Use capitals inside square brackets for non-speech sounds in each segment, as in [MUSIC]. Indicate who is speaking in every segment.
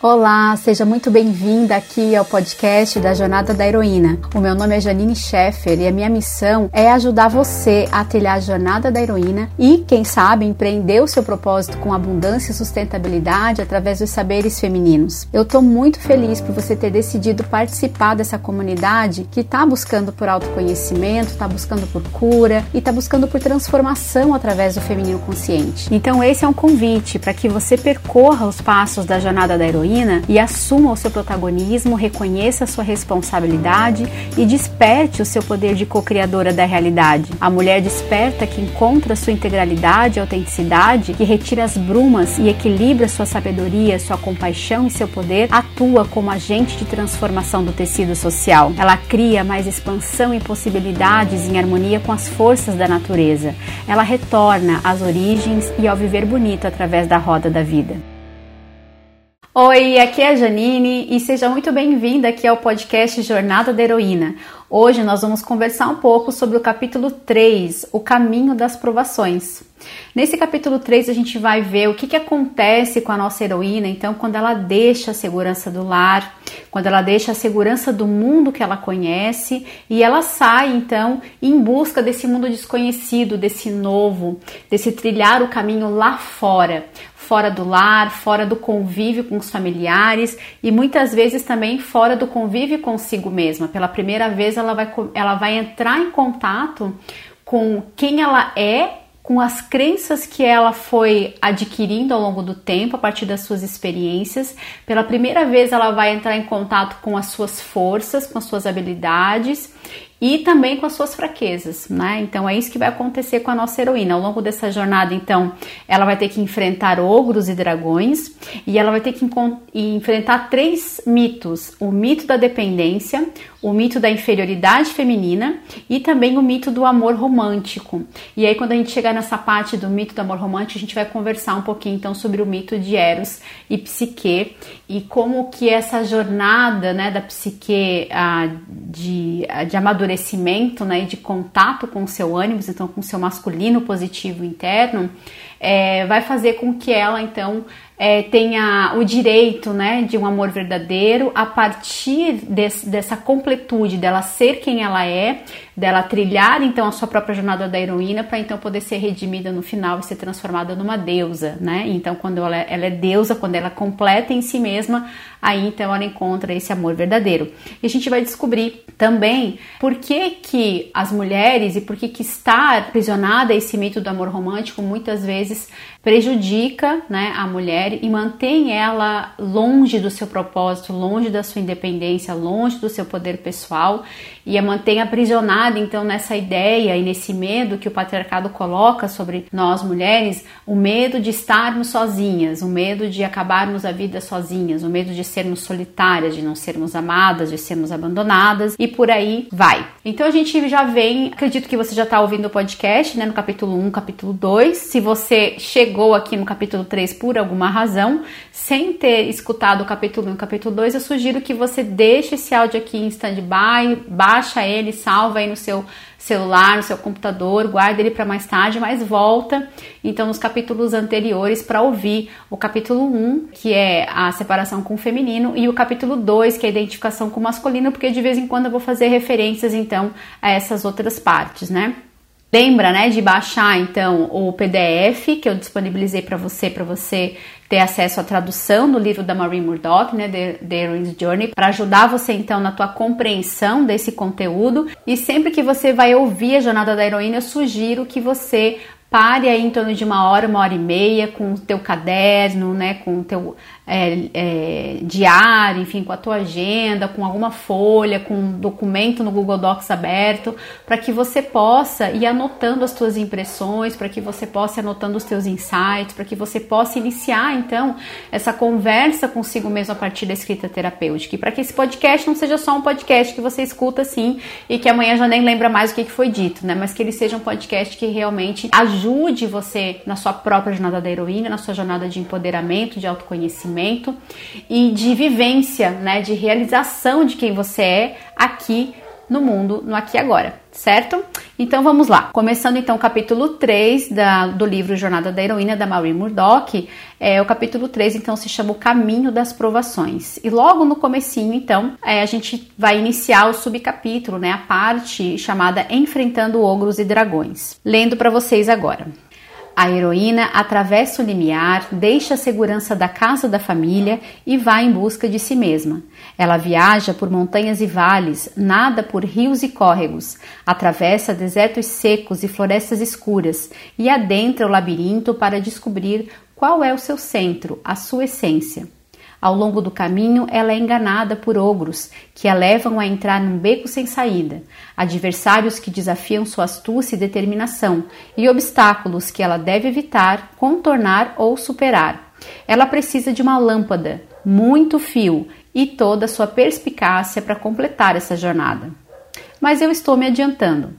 Speaker 1: Olá, seja muito bem-vinda aqui ao podcast da Jornada da Heroína. O meu nome é Janine Scheffer e a minha missão é ajudar você a trilhar a jornada da heroína e, quem sabe, empreender o seu propósito com abundância e sustentabilidade através dos saberes femininos. Eu estou muito feliz por você ter decidido participar dessa comunidade que está buscando por autoconhecimento, está buscando por cura e está buscando por transformação através do feminino consciente. Então, esse é um convite para que você percorra os passos da jornada da heroína heroína e assuma o seu protagonismo, reconheça a sua responsabilidade e desperte o seu poder de co-criadora da realidade. A mulher desperta que encontra sua integralidade e autenticidade, que retira as brumas e equilibra sua sabedoria, sua compaixão e seu poder, atua como agente de transformação do tecido social. Ela cria mais expansão e possibilidades em harmonia com as forças da natureza. Ela retorna às origens e ao viver bonito através da roda da vida. Oi, aqui é a Janine e seja muito bem-vinda aqui ao podcast Jornada da Heroína. Hoje nós vamos conversar um pouco sobre o capítulo 3, o caminho das provações. Nesse capítulo 3 a gente vai ver o que, que acontece com a nossa heroína, então, quando ela deixa a segurança do lar, quando ela deixa a segurança do mundo que ela conhece e ela sai, então, em busca desse mundo desconhecido, desse novo, desse trilhar o caminho lá fora fora do lar, fora do convívio com os familiares e muitas vezes também fora do convívio consigo mesma. Pela primeira vez ela vai, ela vai entrar em contato com quem ela é com as crenças que ela foi adquirindo ao longo do tempo, a partir das suas experiências. Pela primeira vez, ela vai entrar em contato com as suas forças, com as suas habilidades e também com as suas fraquezas, né? Então é isso que vai acontecer com a nossa heroína. Ao longo dessa jornada, então, ela vai ter que enfrentar ogros e dragões e ela vai ter que enfrentar três mitos: o mito da dependência, o mito da inferioridade feminina e também o mito do amor romântico. E aí, quando a gente chegar nessa parte do mito do amor romântico, a gente vai conversar um pouquinho então sobre o mito de Eros e Psique e como que essa jornada, né, da Psique ah, de, de amadurecimento amadurecimento né, de contato com o seu ânimo, então com o seu masculino positivo interno, é, vai fazer com que ela então é, tenha o direito né, de um amor verdadeiro a partir desse, dessa completude dela ser quem ela é, dela trilhar então a sua própria jornada da heroína para então poder ser redimida no final e ser transformada numa deusa, né? Então quando ela, ela é deusa, quando ela é completa em si mesma, aí então ela encontra esse amor verdadeiro. E a gente vai descobrir também por que que as mulheres e por que que estar aprisionada a esse mito do amor romântico muitas vezes prejudica né, a mulher e mantém ela longe do seu propósito, longe da sua independência, longe do seu poder pessoal e a mantém aprisionada então nessa ideia e nesse medo que o patriarcado coloca sobre nós mulheres, o medo de estarmos sozinhas, o medo de acabarmos a vida sozinhas, o medo de sermos solitárias, de não sermos amadas, de sermos abandonadas e por aí vai. Então a gente já vem, acredito que você já está ouvindo o podcast, né, no capítulo 1, capítulo 2. Se você chegou aqui no capítulo 3 por alguma razão, sem ter escutado o capítulo 1 e o capítulo 2, eu sugiro que você deixe esse áudio aqui em stand-by, baixa ele, salva aí no seu celular, no seu computador, guarda ele para mais tarde, mas volta então nos capítulos anteriores para ouvir o capítulo 1, que é a separação com o feminino, e o capítulo 2, que é a identificação com o masculino, porque de vez em quando eu vou fazer referências então a essas outras partes, né? Lembra, né, de baixar então o PDF que eu disponibilizei para você, para você ter acesso à tradução do livro da Marie Murdoch, né, The, The Heroine's Journey, para ajudar você então na tua compreensão desse conteúdo. E sempre que você vai ouvir a jornada da heroína, eu sugiro que você pare aí em torno de uma hora, uma hora e meia com o teu caderno, né, com o teu é, é, diário, enfim, com a tua agenda, com alguma folha, com um documento no Google Docs aberto, para que você possa ir anotando as tuas impressões, para que você possa ir anotando os teus insights, para que você possa iniciar então essa conversa consigo mesmo a partir da escrita terapêutica, e para que esse podcast não seja só um podcast que você escuta assim e que amanhã já nem lembra mais o que foi dito, né? Mas que ele seja um podcast que realmente ajude você na sua própria jornada da heroína, na sua jornada de empoderamento, de autoconhecimento e de vivência, né, de realização de quem você é aqui no mundo, no aqui e agora certo? Então vamos lá. Começando então o capítulo 3 da, do livro Jornada da Heroína da Maureen Murdock. É, o capítulo 3 então se chama O Caminho das Provações. E logo no comecinho então é, a gente vai iniciar o subcapítulo, né, a parte chamada Enfrentando Ogros e Dragões. Lendo para vocês agora. A heroína atravessa o limiar, deixa a segurança da casa da família e vai em busca de si mesma. Ela viaja por montanhas e vales, nada por rios e córregos, atravessa desertos secos e florestas escuras e adentra o labirinto para descobrir qual é o seu centro, a sua essência. Ao longo do caminho, ela é enganada por ogros que a levam a entrar num beco sem saída, adversários que desafiam sua astúcia e determinação e obstáculos que ela deve evitar, contornar ou superar. Ela precisa de uma lâmpada, muito fio e toda a sua perspicácia para completar essa jornada. Mas eu estou me adiantando.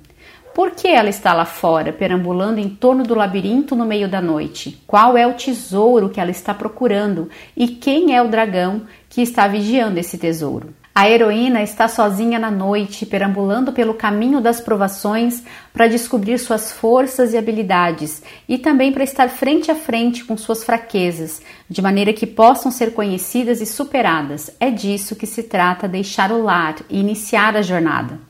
Speaker 1: Por que ela está lá fora, perambulando em torno do labirinto no meio da noite? Qual é o tesouro que ela está procurando? E quem é o dragão que está vigiando esse tesouro? A heroína está sozinha na noite, perambulando pelo caminho das provações para descobrir suas forças e habilidades e também para estar frente a frente com suas fraquezas, de maneira que possam ser conhecidas e superadas. É disso que se trata deixar o lar e iniciar a jornada.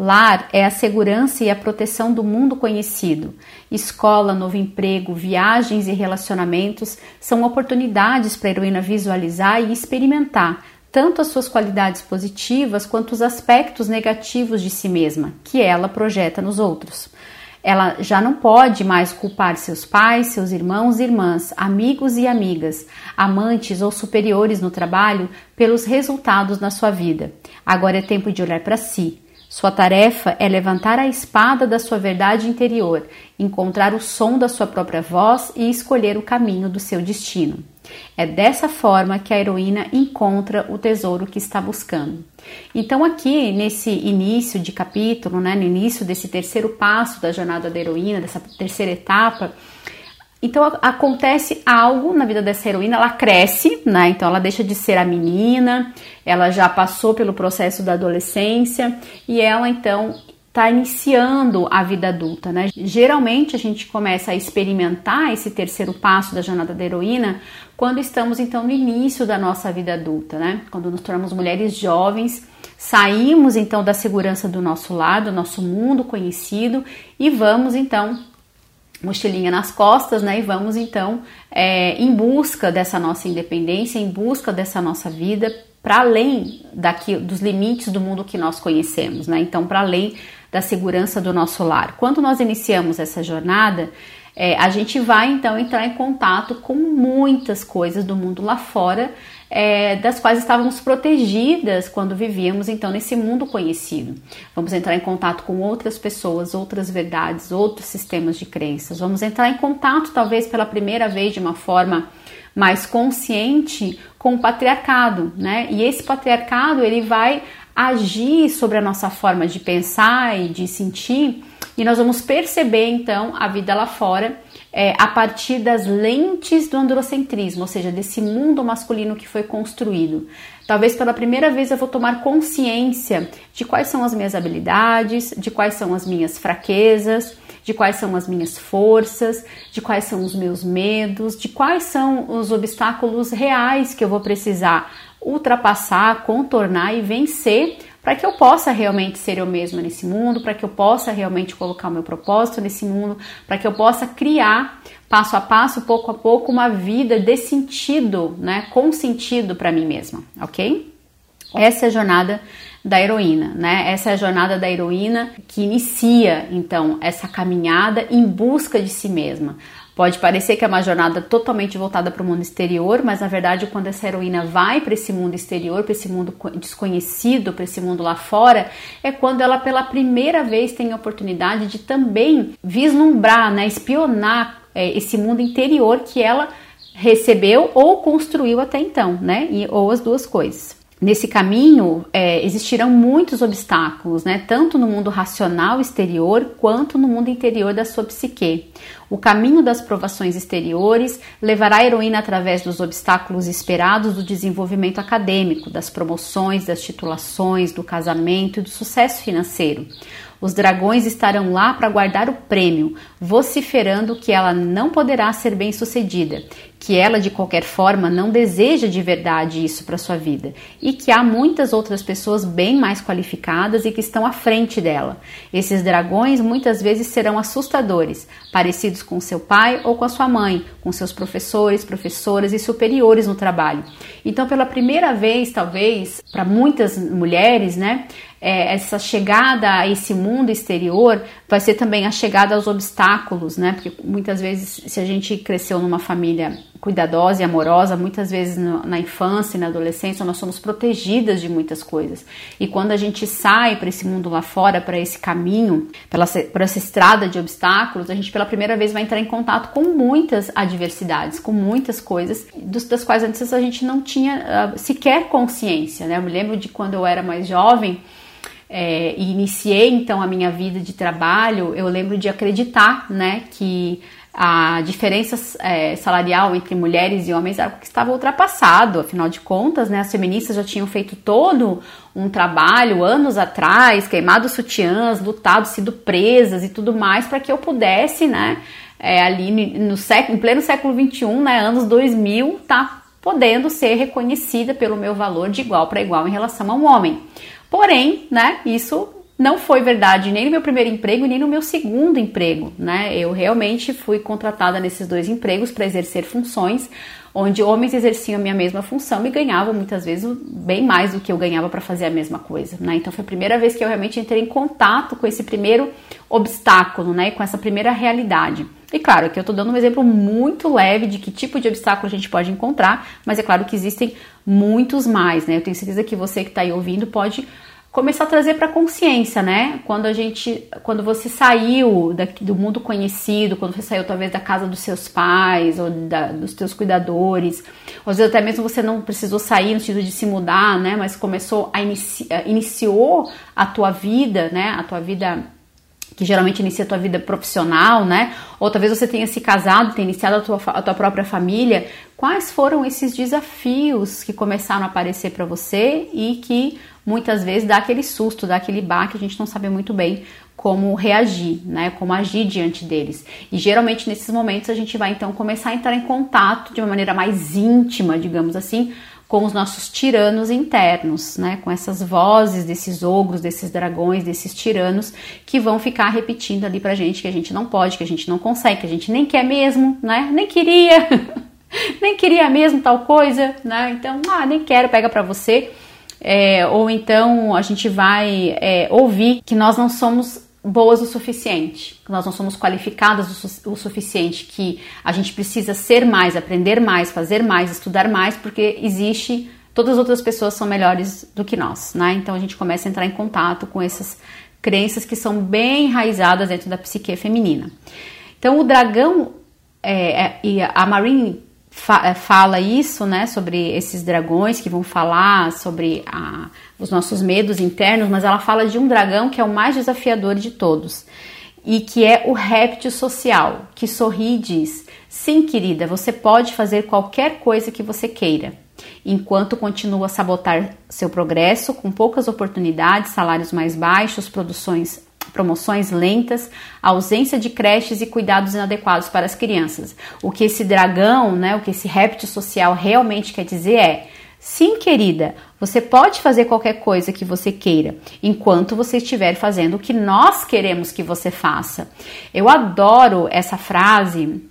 Speaker 1: Lar é a segurança e a proteção do mundo conhecido. Escola, novo emprego, viagens e relacionamentos são oportunidades para a heroína visualizar e experimentar tanto as suas qualidades positivas quanto os aspectos negativos de si mesma, que ela projeta nos outros. Ela já não pode mais culpar seus pais, seus irmãos e irmãs, amigos e amigas, amantes ou superiores no trabalho pelos resultados na sua vida. Agora é tempo de olhar para si sua tarefa é levantar a espada da sua verdade interior, encontrar o som da sua própria voz e escolher o caminho do seu destino. É dessa forma que a heroína encontra o tesouro que está buscando. Então, aqui nesse início de capítulo, né, no início desse terceiro passo da jornada da heroína, dessa terceira etapa, então acontece algo na vida dessa heroína, ela cresce, né? Então ela deixa de ser a menina, ela já passou pelo processo da adolescência e ela então está iniciando a vida adulta, né? Geralmente a gente começa a experimentar esse terceiro passo da jornada da heroína quando estamos então no início da nossa vida adulta, né? Quando nos tornamos mulheres jovens, saímos então da segurança do nosso lar, do nosso mundo conhecido e vamos então mochilinha nas costas, né? E vamos então é, em busca dessa nossa independência, em busca dessa nossa vida para além daqui dos limites do mundo que nós conhecemos, né? Então, para além da segurança do nosso lar. Quando nós iniciamos essa jornada, é, a gente vai então entrar em contato com muitas coisas do mundo lá fora é, das quais estávamos protegidas quando vivíamos então nesse mundo conhecido. Vamos entrar em contato com outras pessoas, outras verdades, outros sistemas de crenças. Vamos entrar em contato, talvez pela primeira vez, de uma forma mais consciente com o patriarcado, né? E esse patriarcado ele vai agir sobre a nossa forma de pensar e de sentir, e nós vamos perceber então a vida lá fora é, a partir das lentes do androcentrismo, ou seja, desse mundo masculino que foi construído. Talvez pela primeira vez eu vou tomar consciência de quais são as minhas habilidades, de quais são as minhas fraquezas, de quais são as minhas forças, de quais são os meus medos, de quais são os obstáculos reais que eu vou precisar ultrapassar, contornar e vencer para que eu possa realmente ser eu mesma nesse mundo, para que eu possa realmente colocar o meu propósito nesse mundo, para que eu possa criar passo a passo, pouco a pouco, uma vida de sentido, né, com sentido para mim mesma, ok? Essa é a jornada da heroína, né? Essa é a jornada da heroína que inicia então essa caminhada em busca de si mesma. Pode parecer que é uma jornada totalmente voltada para o mundo exterior, mas na verdade, quando essa heroína vai para esse mundo exterior, para esse mundo desconhecido, para esse mundo lá fora, é quando ela pela primeira vez tem a oportunidade de também vislumbrar, né, espionar é, esse mundo interior que ela recebeu ou construiu até então, né? E, ou as duas coisas. Nesse caminho é, existirão muitos obstáculos, né? tanto no mundo racional exterior quanto no mundo interior da sua psique. O caminho das provações exteriores levará a heroína através dos obstáculos esperados do desenvolvimento acadêmico, das promoções, das titulações, do casamento e do sucesso financeiro. Os dragões estarão lá para guardar o prêmio, vociferando que ela não poderá ser bem-sucedida, que ela de qualquer forma não deseja de verdade isso para sua vida e que há muitas outras pessoas bem mais qualificadas e que estão à frente dela. Esses dragões muitas vezes serão assustadores, parecidos com seu pai ou com a sua mãe, com seus professores, professoras e superiores no trabalho. Então, pela primeira vez, talvez, para muitas mulheres, né, é, essa chegada a esse mundo exterior vai ser também a chegada aos obstáculos, né? Porque muitas vezes, se a gente cresceu numa família cuidadosa e amorosa, muitas vezes no, na infância e na adolescência nós somos protegidas de muitas coisas. E quando a gente sai para esse mundo lá fora, para esse caminho, por essa estrada de obstáculos, a gente pela primeira vez vai entrar em contato com muitas adversidades, com muitas coisas dos, das quais antes a gente não tinha uh, sequer consciência, né? Eu me lembro de quando eu era mais jovem é, e iniciei então a minha vida de trabalho, eu lembro de acreditar, né, que a diferença é, salarial entre mulheres e homens era que estava ultrapassado, afinal de contas, né, as feministas já tinham feito todo um trabalho anos atrás, queimado sutiãs, lutado, sido presas e tudo mais para que eu pudesse, né, é, ali no século, em pleno século 21, né, anos 2000, tá podendo ser reconhecida pelo meu valor de igual para igual em relação ao homem. Porém, né, isso não foi verdade nem no meu primeiro emprego nem no meu segundo emprego, né? Eu realmente fui contratada nesses dois empregos para exercer funções onde homens exerciam a minha mesma função e ganhavam muitas vezes bem mais do que eu ganhava para fazer a mesma coisa, né? Então foi a primeira vez que eu realmente entrei em contato com esse primeiro obstáculo, né? Com essa primeira realidade. E claro, aqui eu estou dando um exemplo muito leve de que tipo de obstáculo a gente pode encontrar, mas é claro que existem muitos mais, né? Eu tenho certeza que você que está aí ouvindo pode começar a trazer para consciência, né? Quando a gente, quando você saiu daqui, do mundo conhecido, quando você saiu talvez da casa dos seus pais ou da, dos teus cuidadores, às vezes até mesmo você não precisou sair no sentido de se mudar, né? Mas começou a inici, iniciou a tua vida, né? A tua vida que geralmente inicia a tua vida profissional, né? Ou talvez você tenha se casado, tenha iniciado a tua, a tua própria família. Quais foram esses desafios que começaram a aparecer para você e que muitas vezes dá aquele susto, dá aquele baque, a gente não sabe muito bem como reagir, né? Como agir diante deles. E geralmente nesses momentos a gente vai então começar a entrar em contato de uma maneira mais íntima, digamos assim, com os nossos tiranos internos, né? Com essas vozes desses ogros, desses dragões, desses tiranos que vão ficar repetindo ali pra gente que a gente não pode, que a gente não consegue, que a gente nem quer mesmo, né? Nem queria, [LAUGHS] nem queria mesmo tal coisa, né? Então, ah, nem quero, pega pra você. É, ou então a gente vai é, ouvir que nós não somos boas o suficiente, que nós não somos qualificadas o, su o, suficiente, que a gente precisa ser mais, aprender mais, fazer mais, estudar mais, porque existe todas as outras pessoas são melhores do que nós, né? Então a gente começa a entrar em contato com essas crenças que são bem enraizadas dentro da psique feminina. Então o dragão é, é, e a Marine fa fala isso, né, sobre esses dragões que vão falar sobre a, os nossos medos internos, mas ela fala de um dragão que é o mais desafiador de todos e que é o réptil social, que sorri e diz: Sim, querida, você pode fazer qualquer coisa que você queira, enquanto continua a sabotar seu progresso com poucas oportunidades, salários mais baixos, produções promoções lentas, ausência de creches e cuidados inadequados para as crianças. O que esse dragão, né, o que esse réptil social realmente quer dizer é: sim, querida, você pode fazer qualquer coisa que você queira, enquanto você estiver fazendo o que nós queremos que você faça. Eu adoro essa frase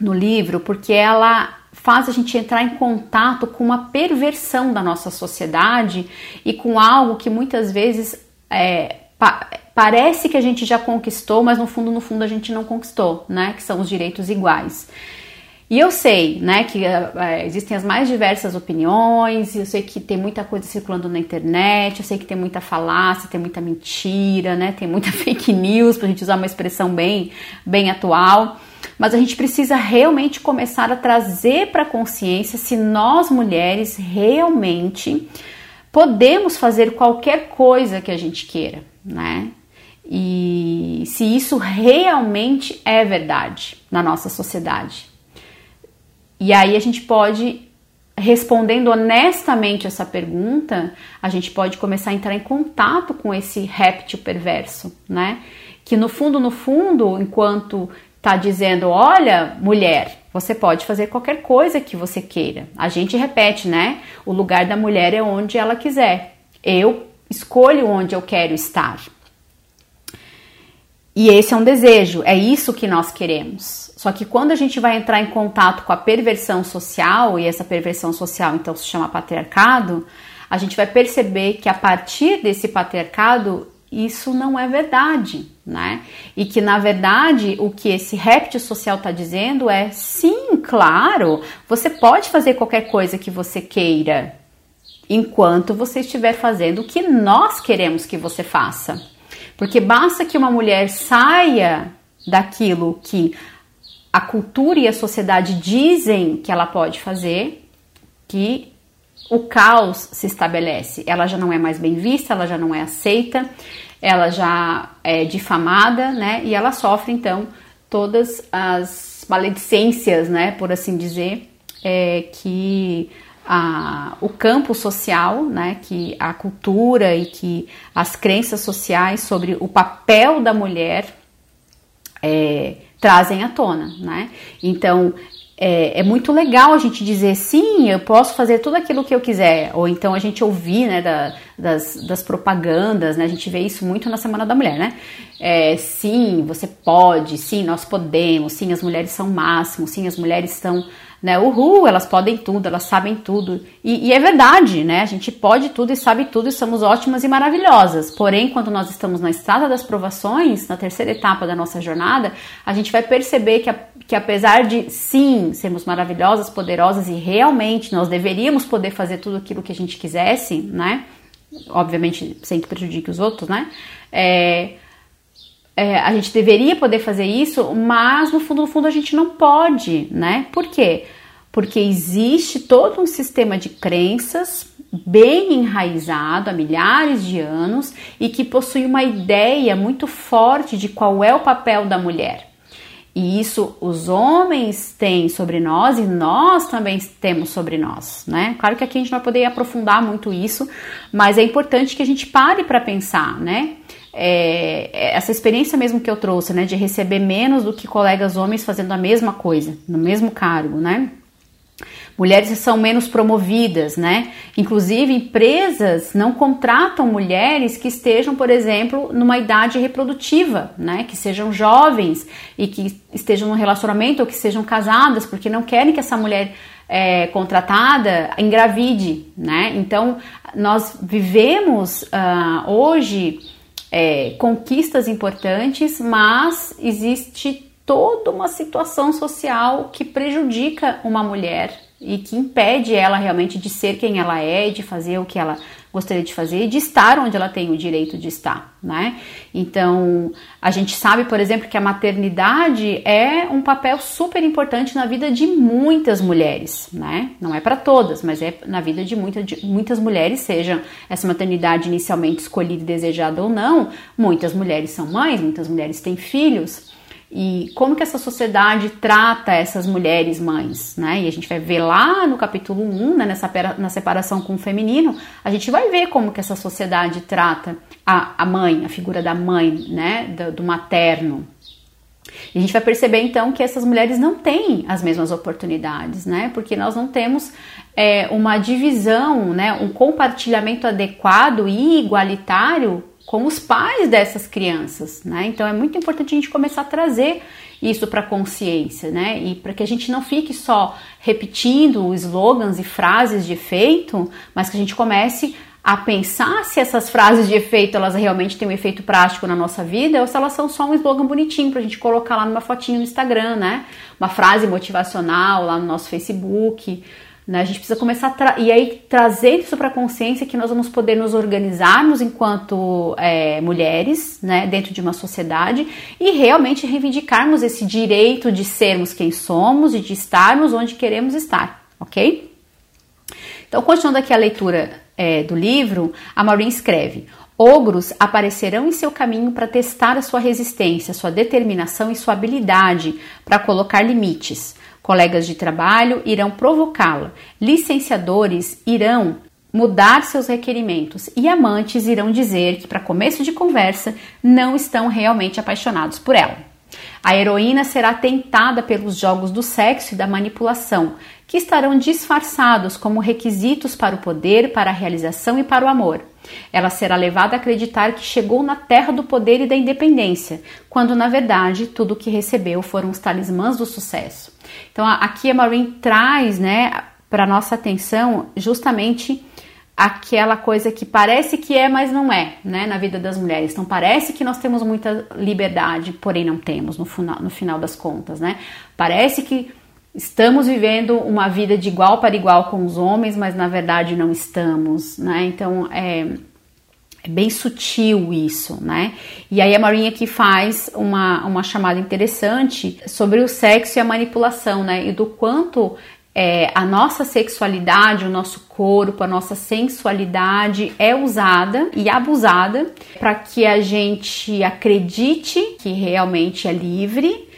Speaker 1: no livro porque ela faz a gente entrar em contato com uma perversão da nossa sociedade e com algo que muitas vezes é, parece que a gente já conquistou, mas no fundo, no fundo a gente não conquistou, né? Que são os direitos iguais. E eu sei, né, que é, existem as mais diversas opiniões, eu sei que tem muita coisa circulando na internet, eu sei que tem muita falácia, tem muita mentira, né, tem muita [LAUGHS] fake news, pra gente usar uma expressão bem, bem atual. Mas a gente precisa realmente começar a trazer para consciência se nós mulheres realmente podemos fazer qualquer coisa que a gente queira, né? E se isso realmente é verdade na nossa sociedade. E aí a gente pode respondendo honestamente essa pergunta, a gente pode começar a entrar em contato com esse réptil perverso, né? Que no fundo, no fundo, enquanto tá dizendo, olha, mulher, você pode fazer qualquer coisa que você queira. A gente repete, né? O lugar da mulher é onde ela quiser. Eu escolho onde eu quero estar. E esse é um desejo, é isso que nós queremos. Só que quando a gente vai entrar em contato com a perversão social, e essa perversão social então se chama patriarcado, a gente vai perceber que a partir desse patriarcado isso não é verdade, né? E que na verdade o que esse réptil social está dizendo é sim, claro, você pode fazer qualquer coisa que você queira, enquanto você estiver fazendo o que nós queremos que você faça. Porque basta que uma mulher saia daquilo que a cultura e a sociedade dizem que ela pode fazer, que o caos se estabelece. Ela já não é mais bem vista, ela já não é aceita, ela já é difamada, né? E ela sofre então todas as maledicências, né? Por assim dizer, é, que a, o campo social, né, que a cultura e que as crenças sociais sobre o papel da mulher é, trazem à tona, né? Então é, é, muito legal a gente dizer sim, eu posso fazer tudo aquilo que eu quiser, ou então a gente ouvir né, da, das, das propagandas, né? A gente vê isso muito na Semana da Mulher, né? É, sim, você pode, sim, nós podemos, sim, as mulheres são máximo, sim, as mulheres são né? Uhul, elas podem tudo, elas sabem tudo. E, e, é verdade, né? A gente pode tudo e sabe tudo e somos ótimas e maravilhosas. Porém, quando nós estamos na estrada das provações, na terceira etapa da nossa jornada, a gente vai perceber que, a, que apesar de sim sermos maravilhosas, poderosas e realmente nós deveríamos poder fazer tudo aquilo que a gente quisesse, né? Obviamente sem que prejudique os outros, né? É, é, a gente deveria poder fazer isso, mas no fundo, no fundo a gente não pode, né? Por quê? Porque existe todo um sistema de crenças bem enraizado há milhares de anos e que possui uma ideia muito forte de qual é o papel da mulher. E isso os homens têm sobre nós e nós também temos sobre nós, né? Claro que aqui a gente não vai poder aprofundar muito isso, mas é importante que a gente pare para pensar, né? É, essa experiência mesmo que eu trouxe, né, de receber menos do que colegas homens fazendo a mesma coisa, no mesmo cargo, né? Mulheres são menos promovidas, né? Inclusive, empresas não contratam mulheres que estejam, por exemplo, numa idade reprodutiva, né? Que sejam jovens e que estejam num relacionamento ou que sejam casadas, porque não querem que essa mulher é, contratada engravide, né? Então, nós vivemos uh, hoje é, conquistas importantes, mas existe toda uma situação social que prejudica uma mulher e que impede ela realmente de ser quem ela é, de fazer o que ela gostaria de fazer e de estar onde ela tem o direito de estar, né? Então, a gente sabe, por exemplo, que a maternidade é um papel super importante na vida de muitas mulheres, né? Não é para todas, mas é na vida de, muita, de muitas mulheres, seja essa maternidade inicialmente escolhida e desejada ou não, muitas mulheres são mães, muitas mulheres têm filhos e como que essa sociedade trata essas mulheres mães, né? E a gente vai ver lá no capítulo 1, né, nessa na separação com o feminino, a gente vai ver como que essa sociedade trata a, a mãe, a figura da mãe, né, do, do materno. E a gente vai perceber então que essas mulheres não têm as mesmas oportunidades, né? Porque nós não temos é, uma divisão, né, um compartilhamento adequado e igualitário com os pais dessas crianças, né? Então é muito importante a gente começar a trazer isso para a consciência, né? E para que a gente não fique só repetindo slogans e frases de efeito, mas que a gente comece a pensar se essas frases de efeito elas realmente têm um efeito prático na nossa vida ou se elas são só um slogan bonitinho para a gente colocar lá numa fotinho no Instagram, né? Uma frase motivacional lá no nosso Facebook. Né? A gente precisa começar e aí trazer isso para a consciência que nós vamos poder nos organizarmos enquanto é, mulheres, né, dentro de uma sociedade e realmente reivindicarmos esse direito de sermos quem somos e de estarmos onde queremos estar, ok? Então, continuando aqui a leitura é, do livro, a Maureen escreve: Ogros aparecerão em seu caminho para testar a sua resistência, sua determinação e sua habilidade para colocar limites. Colegas de trabalho irão provocá-la, licenciadores irão mudar seus requerimentos e amantes irão dizer que, para começo de conversa, não estão realmente apaixonados por ela. A heroína será tentada pelos jogos do sexo e da manipulação, que estarão disfarçados como requisitos para o poder, para a realização e para o amor. Ela será levada a acreditar que chegou na terra do poder e da independência, quando na verdade tudo o que recebeu foram os talismãs do sucesso. Então aqui a Maureen traz, né, para nossa atenção justamente aquela coisa que parece que é, mas não é, né, na vida das mulheres. Então parece que nós temos muita liberdade, porém não temos no final, no final das contas, né? Parece que estamos vivendo uma vida de igual para igual com os homens, mas na verdade não estamos, né? Então é, é bem sutil isso, né? E aí a Marinha aqui faz uma, uma chamada interessante sobre o sexo e a manipulação, né? E do quanto é, a nossa sexualidade, o nosso corpo, a nossa sensualidade é usada e abusada para que a gente acredite que realmente é livre,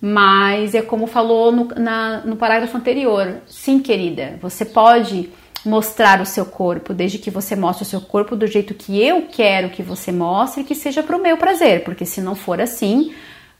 Speaker 1: mas é como falou no, na, no parágrafo anterior: sim, querida, você pode mostrar o seu corpo, desde que você mostre o seu corpo do jeito que eu quero que você mostre, que seja para o meu prazer, porque se não for assim,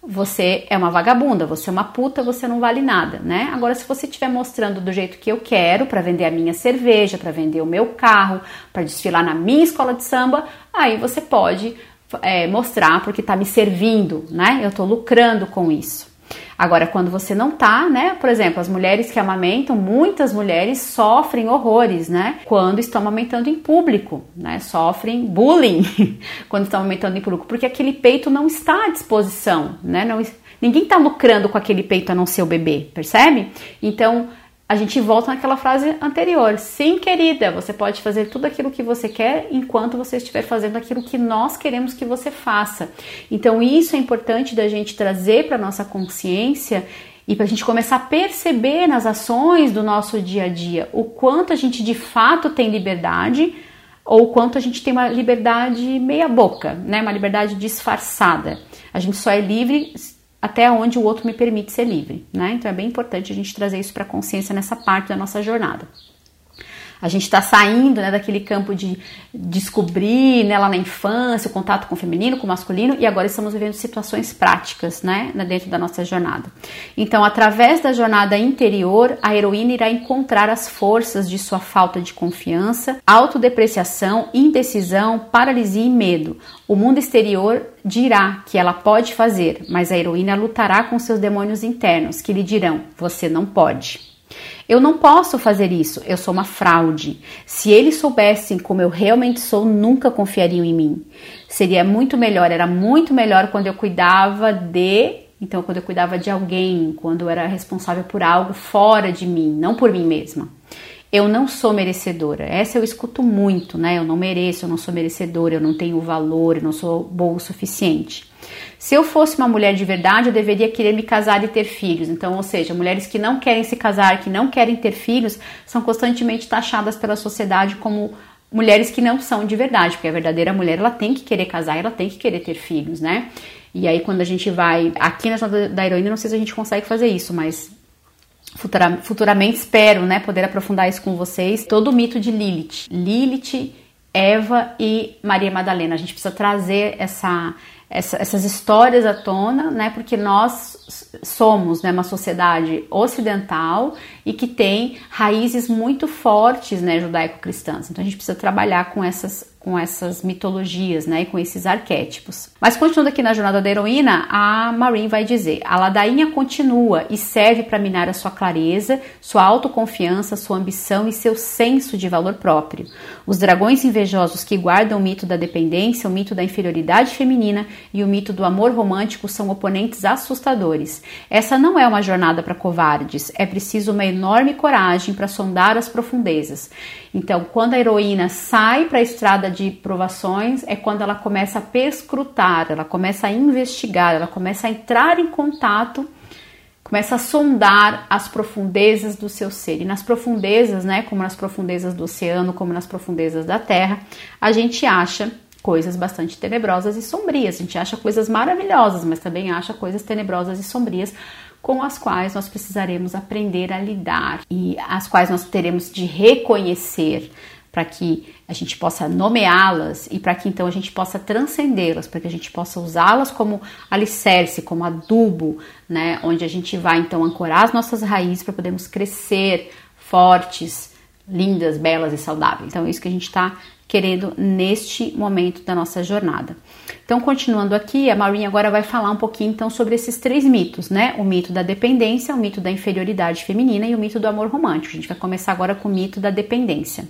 Speaker 1: você é uma vagabunda, você é uma puta, você não vale nada, né? Agora, se você estiver mostrando do jeito que eu quero, para vender a minha cerveja, para vender o meu carro, para desfilar na minha escola de samba, aí você pode é, mostrar porque tá me servindo, né? Eu tô lucrando com isso. Agora, quando você não tá, né? Por exemplo, as mulheres que amamentam, muitas mulheres sofrem horrores, né? Quando estão amamentando em público, né? Sofrem bullying [LAUGHS] quando estão amamentando em público, porque aquele peito não está à disposição, né? Não, ninguém tá lucrando com aquele peito a não ser o bebê, percebe? Então, a gente volta naquela frase anterior. Sim, querida, você pode fazer tudo aquilo que você quer enquanto você estiver fazendo aquilo que nós queremos que você faça. Então, isso é importante da gente trazer para nossa consciência e para a gente começar a perceber nas ações do nosso dia a dia o quanto a gente de fato tem liberdade ou quanto a gente tem uma liberdade meia boca, né? Uma liberdade disfarçada. A gente só é livre até onde o outro me permite ser livre, né? Então é bem importante a gente trazer isso para a consciência nessa parte da nossa jornada. A gente está saindo né, daquele campo de descobrir né, lá na infância o contato com o feminino, com o masculino, e agora estamos vivendo situações práticas né, dentro da nossa jornada. Então, através da jornada interior, a heroína irá encontrar as forças de sua falta de confiança, autodepreciação, indecisão, paralisia e medo. O mundo exterior dirá que ela pode fazer, mas a heroína lutará com seus demônios internos que lhe dirão: você não pode. Eu não posso fazer isso, eu sou uma fraude. Se eles soubessem como eu realmente sou, nunca confiariam em mim. Seria muito melhor, era muito melhor quando eu cuidava de. Então, quando eu cuidava de alguém, quando eu era responsável por algo fora de mim, não por mim mesma. Eu não sou merecedora. Essa eu escuto muito, né? Eu não mereço, eu não sou merecedora, eu não tenho valor, eu não sou boa o suficiente. Se eu fosse uma mulher de verdade, eu deveria querer me casar e ter filhos. Então, ou seja, mulheres que não querem se casar, que não querem ter filhos, são constantemente taxadas pela sociedade como mulheres que não são de verdade, porque a verdadeira mulher ela tem que querer casar, ela tem que querer ter filhos, né? E aí quando a gente vai aqui na jornada da heroína, não sei se a gente consegue fazer isso, mas futuramente espero, né, poder aprofundar isso com vocês. Todo o mito de Lilith, Lilith, Eva e Maria Madalena. A gente precisa trazer essa essa, essas histórias à tona, né? Porque nós somos né, uma sociedade ocidental e que tem raízes muito fortes, né, judaico-cristãs. Então a gente precisa trabalhar com essas com essas mitologias, né, e com esses arquétipos. Mas continuando aqui na jornada da heroína, a Marine vai dizer: a ladainha continua e serve para minar a sua clareza, sua autoconfiança, sua ambição e seu senso de valor próprio. Os dragões invejosos que guardam o mito da dependência, o mito da inferioridade feminina e o mito do amor romântico são oponentes assustadores. Essa não é uma jornada para covardes, é preciso uma enorme coragem para sondar as profundezas. Então, quando a heroína sai para a estrada de provações, é quando ela começa a perscrutar, ela começa a investigar, ela começa a entrar em contato começa a sondar as profundezas do seu ser. E nas profundezas, né, como nas profundezas do oceano, como nas profundezas da terra, a gente acha coisas bastante tenebrosas e sombrias. A gente acha coisas maravilhosas, mas também acha coisas tenebrosas e sombrias com as quais nós precisaremos aprender a lidar e as quais nós teremos de reconhecer para que a gente possa nomeá-las e para que então a gente possa transcendê-las, para que a gente possa usá-las como alicerce, como adubo, né, onde a gente vai então ancorar as nossas raízes para podermos crescer fortes, lindas, belas e saudáveis. Então é isso que a gente está querendo neste momento da nossa jornada. Então, continuando aqui, a Maureen agora vai falar um pouquinho então sobre esses três mitos, né? O mito da dependência, o mito da inferioridade feminina e o mito do amor romântico. A gente vai começar agora com o mito da dependência.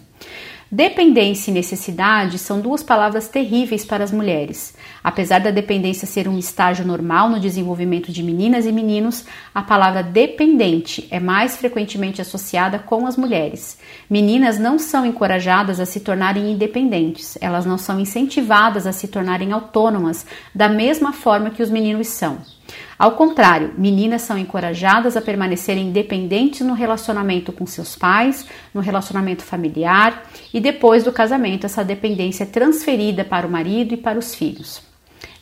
Speaker 1: Dependência e necessidade são duas palavras terríveis para as mulheres. Apesar da dependência ser um estágio normal no desenvolvimento de meninas e meninos, a palavra dependente é mais frequentemente associada com as mulheres. Meninas não são encorajadas a se tornarem independentes, elas não são incentivadas a se tornarem autônomas da mesma forma que os meninos são. Ao contrário, meninas são encorajadas a permanecerem independentes no relacionamento com seus pais, no relacionamento familiar e depois do casamento, essa dependência é transferida para o marido e para os filhos.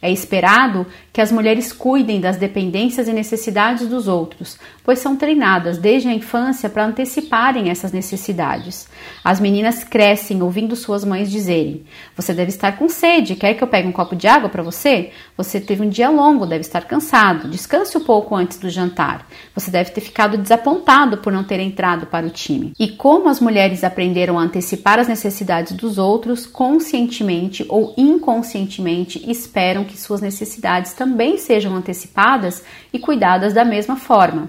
Speaker 1: É esperado que as mulheres cuidem das dependências e necessidades dos outros, pois são treinadas desde a infância para anteciparem essas necessidades. As meninas crescem ouvindo suas mães dizerem: Você deve estar com sede, quer que eu pegue um copo de água para você? Você teve um dia longo, deve estar cansado, descanse um pouco antes do jantar. Você deve ter ficado desapontado por não ter entrado para o time. E como as mulheres aprenderam a antecipar as necessidades dos outros, conscientemente ou inconscientemente esperam que suas necessidades também sejam antecipadas e cuidadas da mesma forma.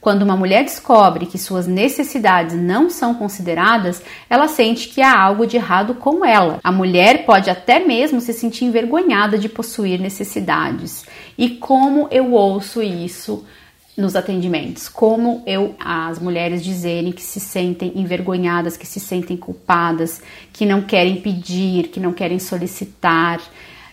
Speaker 1: Quando uma mulher descobre que suas necessidades não são consideradas, ela sente que há algo de errado com ela. A mulher pode até mesmo se sentir envergonhada de possuir necessidades. E como eu ouço isso nos atendimentos, como eu as mulheres dizerem que se sentem envergonhadas, que se sentem culpadas, que não querem pedir, que não querem solicitar,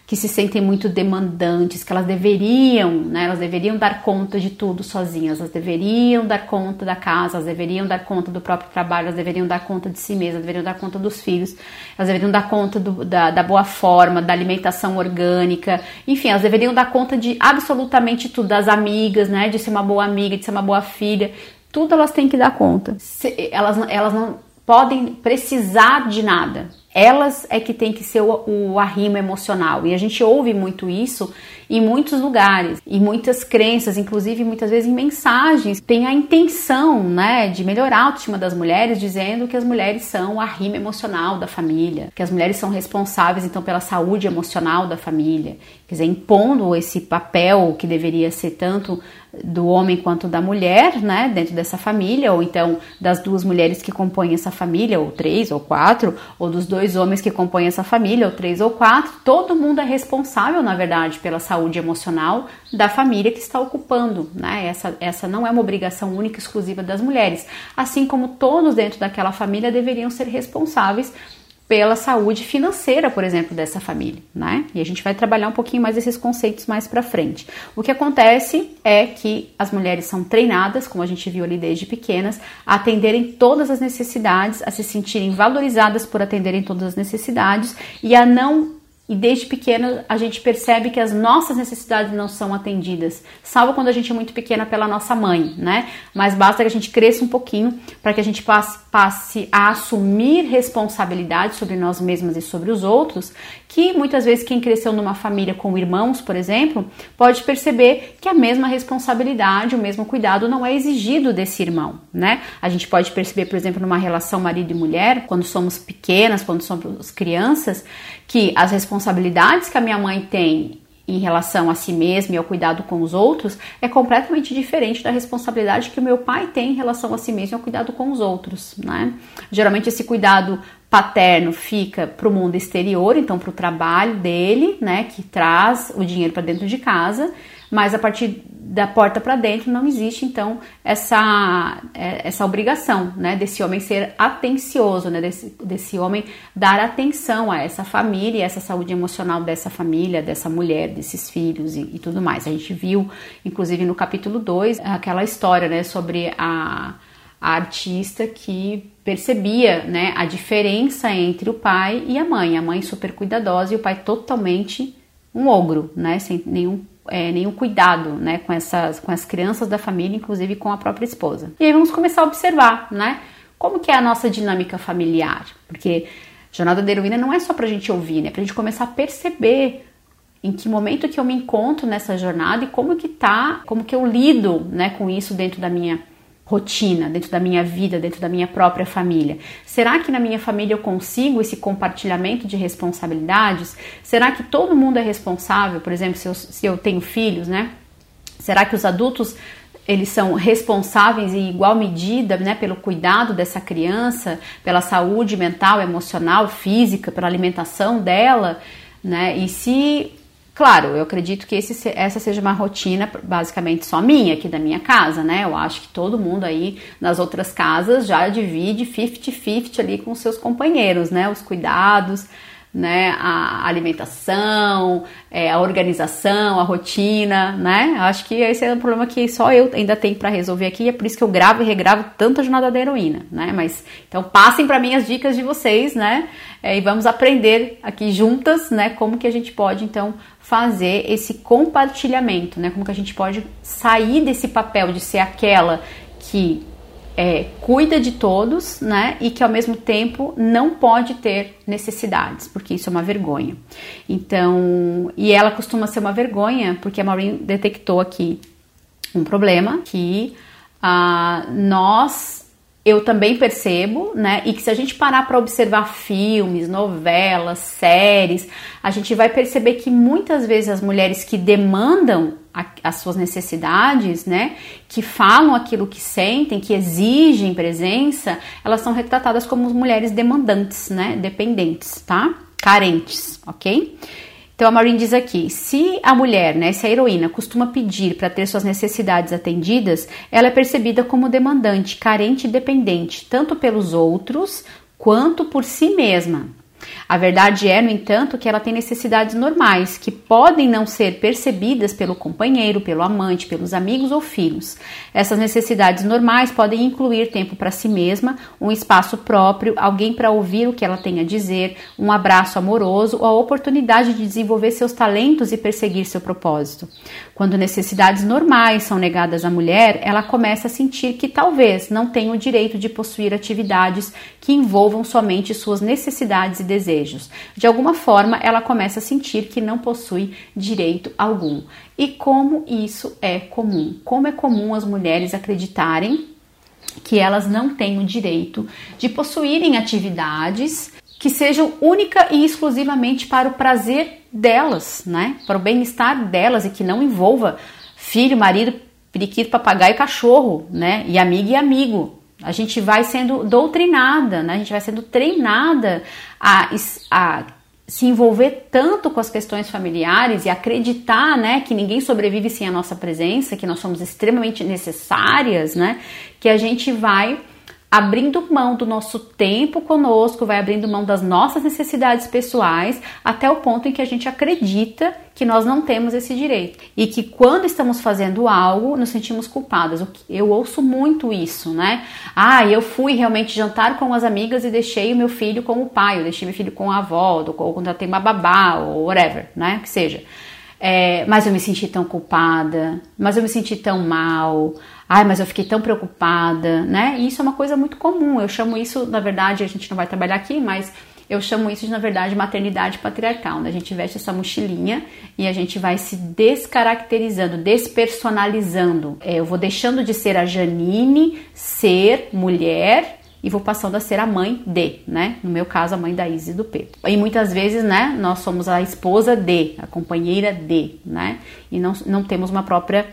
Speaker 1: que se sentem muito demandantes, que elas deveriam, né, elas deveriam dar conta de tudo sozinhas, elas deveriam dar conta da casa, elas deveriam dar conta do próprio trabalho, elas deveriam dar conta de si mesmas, deveriam dar conta dos filhos, elas deveriam dar conta do, da, da boa forma, da alimentação orgânica, enfim, elas deveriam dar conta de absolutamente tudo, das amigas, né, de ser uma boa amiga, de ser uma boa filha, tudo elas têm que dar conta. Se, elas, elas não podem precisar de nada elas é que tem que ser o, o arrimo emocional. E a gente ouve muito isso em muitos lugares, e muitas crenças, inclusive muitas vezes em mensagens, tem a intenção, né, de melhorar a autoestima das mulheres, dizendo que as mulheres são o arrimo emocional da família, que as mulheres são responsáveis então pela saúde emocional da família, quer dizer, impondo esse papel que deveria ser tanto do homem quanto da mulher, né, dentro dessa família, ou então das duas mulheres que compõem essa família, ou três ou quatro, ou dos dois homens que compõem essa família, ou três ou quatro, todo mundo é responsável, na verdade, pela saúde emocional da família que está ocupando, né? Essa, essa não é uma obrigação única e exclusiva das mulheres, assim como todos dentro daquela família deveriam ser responsáveis pela saúde financeira, por exemplo, dessa família, né? E a gente vai trabalhar um pouquinho mais esses conceitos mais para frente. O que acontece é que as mulheres são treinadas, como a gente viu ali desde pequenas, a atenderem todas as necessidades, a se sentirem valorizadas por atenderem todas as necessidades e a não e desde pequena a gente percebe que as nossas necessidades não são atendidas, salvo quando a gente é muito pequena pela nossa mãe, né? Mas basta que a gente cresça um pouquinho para que a gente passe, passe a assumir responsabilidade sobre nós mesmas e sobre os outros, que muitas vezes quem cresceu numa família com irmãos, por exemplo, pode perceber que a mesma responsabilidade, o mesmo cuidado não é exigido desse irmão, né? A gente pode perceber, por exemplo, numa relação marido e mulher, quando somos pequenas, quando somos crianças, que as responsabilidades que a minha mãe tem em relação a si mesma e ao cuidado com os outros é completamente diferente da responsabilidade que o meu pai tem em relação a si mesmo e ao cuidado com os outros, né? Geralmente esse cuidado paterno fica para o mundo exterior, então para o trabalho dele, né, que traz o dinheiro para dentro de casa, mas a partir da porta para dentro não existe então essa, é, essa obrigação, né, desse homem ser atencioso, né, desse, desse homem dar atenção a essa família, essa saúde emocional dessa família, dessa mulher, desses filhos e, e tudo mais. A gente viu, inclusive no capítulo 2, aquela história, né, sobre a, a artista que percebia, né, a diferença entre o pai e a mãe, a mãe super cuidadosa e o pai totalmente um ogro, né, sem nenhum é, nenhum cuidado né, com, essas, com as crianças da família, inclusive com a própria esposa. E aí vamos começar a observar, né? Como que é a nossa dinâmica familiar? Porque jornada da heroína não é só pra gente ouvir, né? Pra gente começar a perceber em que momento que eu me encontro nessa jornada e como que tá, como que eu lido, né, com isso dentro da minha rotina, dentro da minha vida, dentro da minha própria família? Será que na minha família eu consigo esse compartilhamento de responsabilidades? Será que todo mundo é responsável? Por exemplo, se eu, se eu tenho filhos, né? Será que os adultos eles são responsáveis em igual medida né, pelo cuidado dessa criança, pela saúde mental, emocional, física, pela alimentação dela, né? E se Claro, eu acredito que esse, essa seja uma rotina basicamente só minha, aqui da minha casa, né? Eu acho que todo mundo aí nas outras casas já divide 50-50 ali com seus companheiros, né? Os cuidados, né? A alimentação, é, a organização, a rotina, né? Acho que esse é um problema que só eu ainda tenho para resolver aqui, é por isso que eu gravo e regravo tanta jornada da heroína, né? Mas então passem para mim as dicas de vocês, né? É, e vamos aprender aqui juntas, né? Como que a gente pode então fazer esse compartilhamento, né? Como que a gente pode sair desse papel de ser aquela que é, cuida de todos, né? E que ao mesmo tempo não pode ter necessidades, porque isso é uma vergonha. Então, e ela costuma ser uma vergonha, porque a Maureen detectou aqui um problema que ah, nós eu também percebo, né? E que se a gente parar para observar filmes, novelas, séries, a gente vai perceber que muitas vezes as mulheres que demandam as suas necessidades, né? Que falam aquilo que sentem, que exigem presença, elas são retratadas como mulheres demandantes, né? Dependentes, tá? Carentes, ok? Então a Maureen diz aqui: se a mulher, né, se a heroína costuma pedir para ter suas necessidades atendidas, ela é percebida como demandante, carente e dependente, tanto pelos outros quanto por si mesma. A verdade é, no entanto, que ela tem necessidades normais que podem não ser percebidas pelo companheiro, pelo amante, pelos amigos ou filhos. Essas necessidades normais podem incluir tempo para si mesma, um espaço próprio, alguém para ouvir o que ela tem a dizer, um abraço amoroso ou a oportunidade de desenvolver seus talentos e perseguir seu propósito. Quando necessidades normais são negadas à mulher, ela começa a sentir que talvez não tenha o direito de possuir atividades que envolvam somente suas necessidades e desejos. De alguma forma, ela começa a sentir que não possui direito algum. E como isso é comum? Como é comum as mulheres acreditarem que elas não têm o direito de possuírem atividades que sejam única e exclusivamente para o prazer delas, né? Para o bem-estar delas e que não envolva filho, marido, periquito, papagaio cachorro, né? E amiga e amigo. A gente vai sendo doutrinada, né? a gente vai sendo treinada a, a se envolver tanto com as questões familiares e acreditar, né, que ninguém sobrevive sem a nossa presença, que nós somos extremamente necessárias, né, que a gente vai abrindo mão do nosso tempo conosco, vai abrindo mão das nossas necessidades pessoais, até o ponto em que a gente acredita que nós não temos esse direito. E que quando estamos fazendo algo, nos sentimos culpadas. Eu ouço muito isso, né? Ah, eu fui realmente jantar com as amigas e deixei o meu filho com o pai, eu deixei meu filho com a avó, ou contratei uma babá, ou whatever, né? Que seja. É, mas eu me senti tão culpada, mas eu me senti tão mal. Ai, mas eu fiquei tão preocupada, né? E isso é uma coisa muito comum. Eu chamo isso, na verdade, a gente não vai trabalhar aqui, mas eu chamo isso de, na verdade, maternidade patriarcal. Né? A gente veste essa mochilinha e a gente vai se descaracterizando, despersonalizando. É, eu vou deixando de ser a Janine, ser mulher, e vou passando a ser a mãe de, né? No meu caso, a mãe da Isis e do Pedro. E muitas vezes, né, nós somos a esposa de, a companheira de, né? E não, não temos uma própria